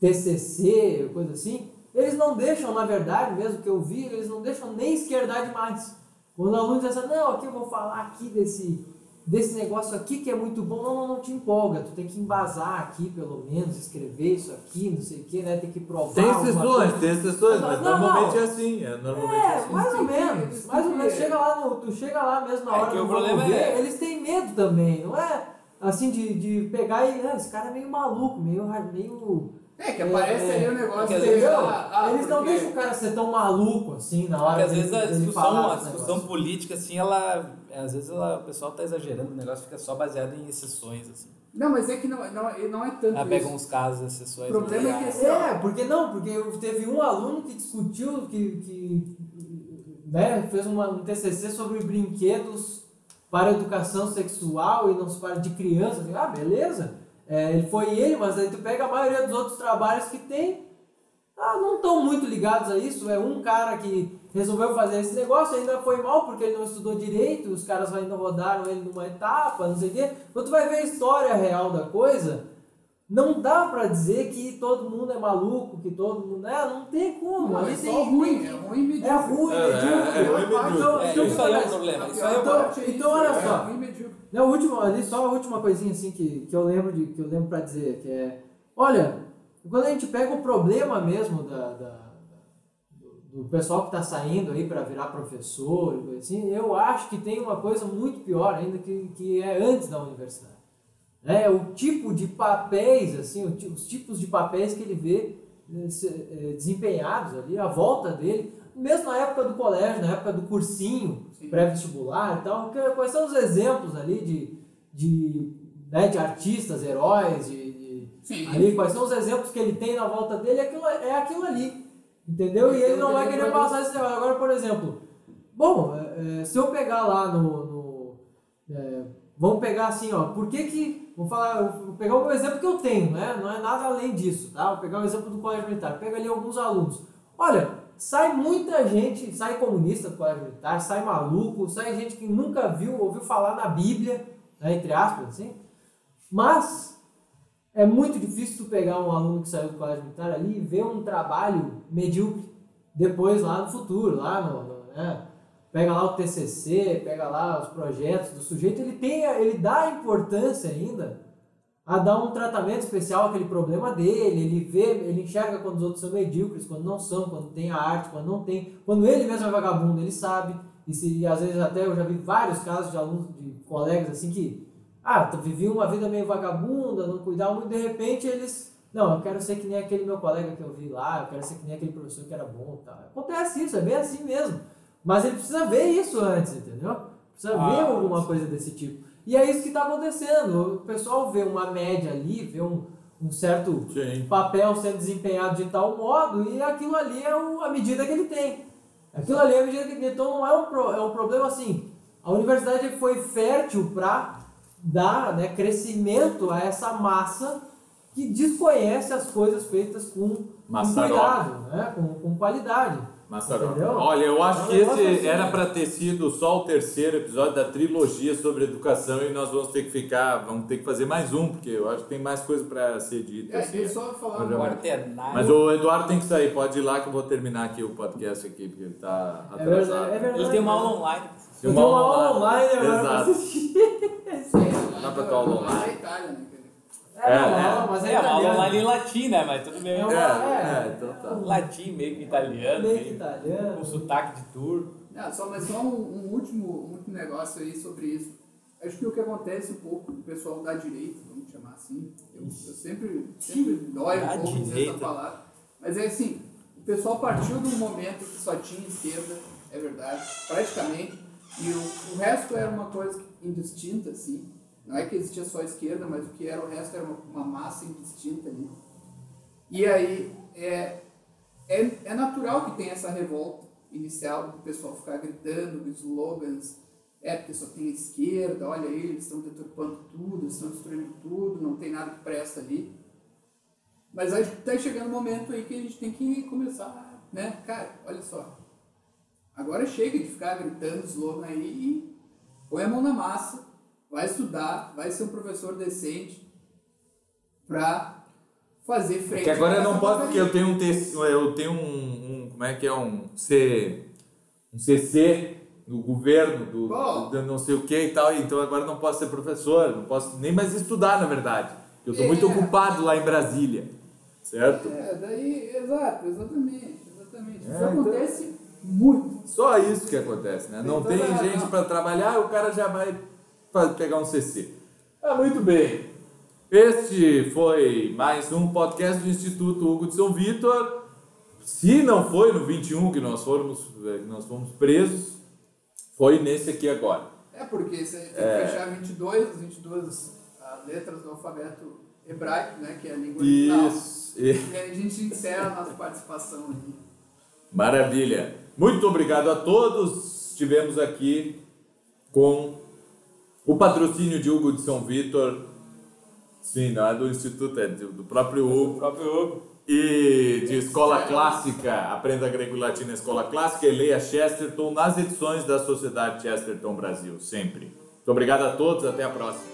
TCC, coisa assim, eles não deixam, na verdade, mesmo que eu vi, eles não deixam nem esquerdar demais. Quando o aluno diz assim, não, aqui eu vou falar aqui desse, desse negócio aqui que é muito bom, não, não, não te empolga, tu tem que embasar aqui, pelo menos, escrever isso aqui, não sei o que, né, tem que provar Tem exceções, tem exceções, mas Não, normalmente não. é assim. É, normalmente é É, assim. mais ou que- menos. Mais ou que- menos. Chega lá no, tu chega lá mesmo na É hora que do o problema ver, é- eles têm medo também, não é? Assim, de, de pegar e. Ah, esse cara é meio maluco, meio. meio É, que aparece É, ali o negócio porque às de, vezes- ah, ah, eles não porque- deixam o cara ser tão maluco assim na hora Porque às vezes a discussão, falar a discussão negócio. política, assim, ela. Às vezes ela, o pessoal tá exagerando, o negócio fica só baseado em exceções, assim. Não, mas é que não, não, não é tanto Ela pega isso. uns casos, exceções. O problema é que né? É, porque não, porque eu- teve um aluno que discutiu, que, que né, fez uma, um TCC sobre brinquedos para educação sexual e não se para de crianças. Ah, beleza. É, ele foi ele, mas aí tu pega a maioria dos outros trabalhos que tem, ah, não estão muito ligados a isso. É um cara que resolveu fazer esse negócio, ainda foi mal porque ele não estudou direito, os caras ainda rodaram ele numa etapa, não sei o quê. Quando tu vai ver a história real da coisa, não dá pra dizer que todo mundo é maluco, que todo mundo. É, não tem como. Não, é tem, só ruim, é ruim medíocre. É ruim, É, medíocre. é, é ruim, Então, medíocre. É, então, isso aí é problema. Isso aí é o Então- é então, olha é só. ruim medíocre. Não, último, ali só a última coisinha assim que, que eu lembro de que eu lembro para dizer, que é, olha, quando a gente pega o problema mesmo da, da- do, pessoal que está saindo aí para virar professor e coisa assim, eu acho que tem uma coisa muito pior ainda que, que é antes da universidade. É o tipo de papéis, assim, os tipos de papéis que ele vê eh, eh, desempenhados ali, à volta dele, mesmo na época do colégio, na época do cursinho, pré-vestibular e tal, quais são os exemplos ali de, de, né, de artistas, heróis, de, de- ali, quais são os exemplos que ele tem na volta dele, é aquilo, é aquilo ali, entendeu? E ele não vai querer passar esse negócio. Agora, por exemplo, bom, é, é, se eu pegar lá no... no é, vamos pegar assim, ó, por que que, vou falar, vou pegar o exemplo que eu tenho, né? Não é nada além disso, tá? Vou pegar o exemplo do colégio militar, pega ali alguns alunos. Olha, sai muita gente, sai comunista do colégio militar, sai maluco, sai gente que nunca viu, ouviu falar na Bíblia, né, entre aspas, assim. Mas é muito difícil tu pegar um aluno que saiu do colégio militar ali e ver um trabalho medíocre depois lá no futuro, lá no, no, né? Pega lá o TCC, pega lá os projetos do sujeito, ele tem, ele dá importância ainda a dar um tratamento especial àquele problema dele, ele vê, ele enxerga quando os outros são medíocres, quando não são, quando tem a arte, quando não tem, quando ele mesmo é vagabundo, ele sabe, e se e às vezes até eu já vi vários casos de alunos, de colegas assim que, ah, tu viviam uma vida meio vagabunda, não cuidavam muito, de repente eles, não, eu quero ser que nem aquele meu colega que eu vi lá, eu quero ser que nem aquele professor que era bom, tá? Acontece isso, é bem assim mesmo, mas ele precisa ver isso antes, entendeu? Precisa Ah, ver alguma coisa desse tipo. E é isso que está acontecendo. O pessoal vê uma média ali, vê um, um certo Sim. papel sendo desempenhado de tal modo e aquilo ali é o- a medida que ele tem. Aquilo ali é a medida que ele tem. Então não é um, pro- é um problema assim. A universidade foi fértil para dar né, crescimento a essa massa que desconhece as coisas feitas com, com cuidado, né, com, com qualidade. Olha, eu acho É que negócio esse assim. era para ter sido só o terceiro episódio da trilogia sobre educação e nós vamos ter que ficar, vamos ter que fazer mais um, porque eu acho que tem mais coisa para ser dita. É, assim. só falar Quartenário. Mas o Eduardo tem que sair, pode ir lá que eu vou terminar aqui o podcast aqui, porque ele tá É verdade, atrasado. é verdade. Ele tem uma aula online. Eu uma aula online agora pra Exato. assistir. Dá pra tua aula online. Itália, né? É, É, aula, mas é, É, uma aula online em latim, né? Mas tudo bem. É É, uma- é, então tá. Latim, meio que italiano, Meio que italiano. com sotaque de turco. Não, só, mas só um, um último, um último negócio aí sobre isso. Acho que o que acontece um pouco com o pessoal da direita, vamos chamar assim, eu, eu sempre, sempre dói um pouco direita. essa palavra, mas é assim, o pessoal partiu de um momento que só tinha esquerda, é verdade, praticamente, e o, o resto era uma coisa indistinta, assim, não é que existia só a esquerda, mas o que era o resto era uma, uma massa indistinta ali. E aí, é, é, é natural que tenha essa revolta inicial do pessoal ficar gritando slogans, é porque só tem a esquerda, olha aí, eles estão deturpando tudo, eles estão destruindo tudo, não tem nada que presta ali. Mas aí está chegando um momento aí que a gente tem que começar, né? Cara, olha só. Agora chega de ficar gritando slogan aí e põe a mão na massa, vai estudar, vai ser um professor decente pra fazer frente. Que agora eu não posso porque eu tenho um TC, eu tenho um, um- como é que é um C um CC do governo do, Bom. do não sei o que e tal, então agora eu não posso ser professor, não posso nem mais estudar na verdade. Eu estou muito É. ocupado lá em Brasília, certo? É, daí, exato, exatamente, exatamente. Isso É, então- acontece muito. Só isso que acontece, né? Não Tem tem gente para trabalhar, o cara já vai pegar um CC. Ah, muito bem. Este foi mais um podcast do Instituto Hugo de São Vitor. Se não foi no 21 que nós fomos, eh, que nós fomos presos, foi nesse aqui agora. É porque você tem que É. fechar 22, as 22 ah, letras do alfabeto hebraico, né, que é a língua original. Isso. E- E aí a gente encerra a nossa participação aqui. Maravilha. Muito obrigado a todos. Estivemos aqui com o patrocínio de Hugo de São Vitor. Sim, não é do Instituto, é do do próprio Hugo. próprio Hugo. E de Escola Clássica, Aprenda Grego e Latim na Escola Clássica e leia Chesterton nas edições da Sociedade Chesterton Brasil, sempre. Muito obrigado a todos, até a próxima.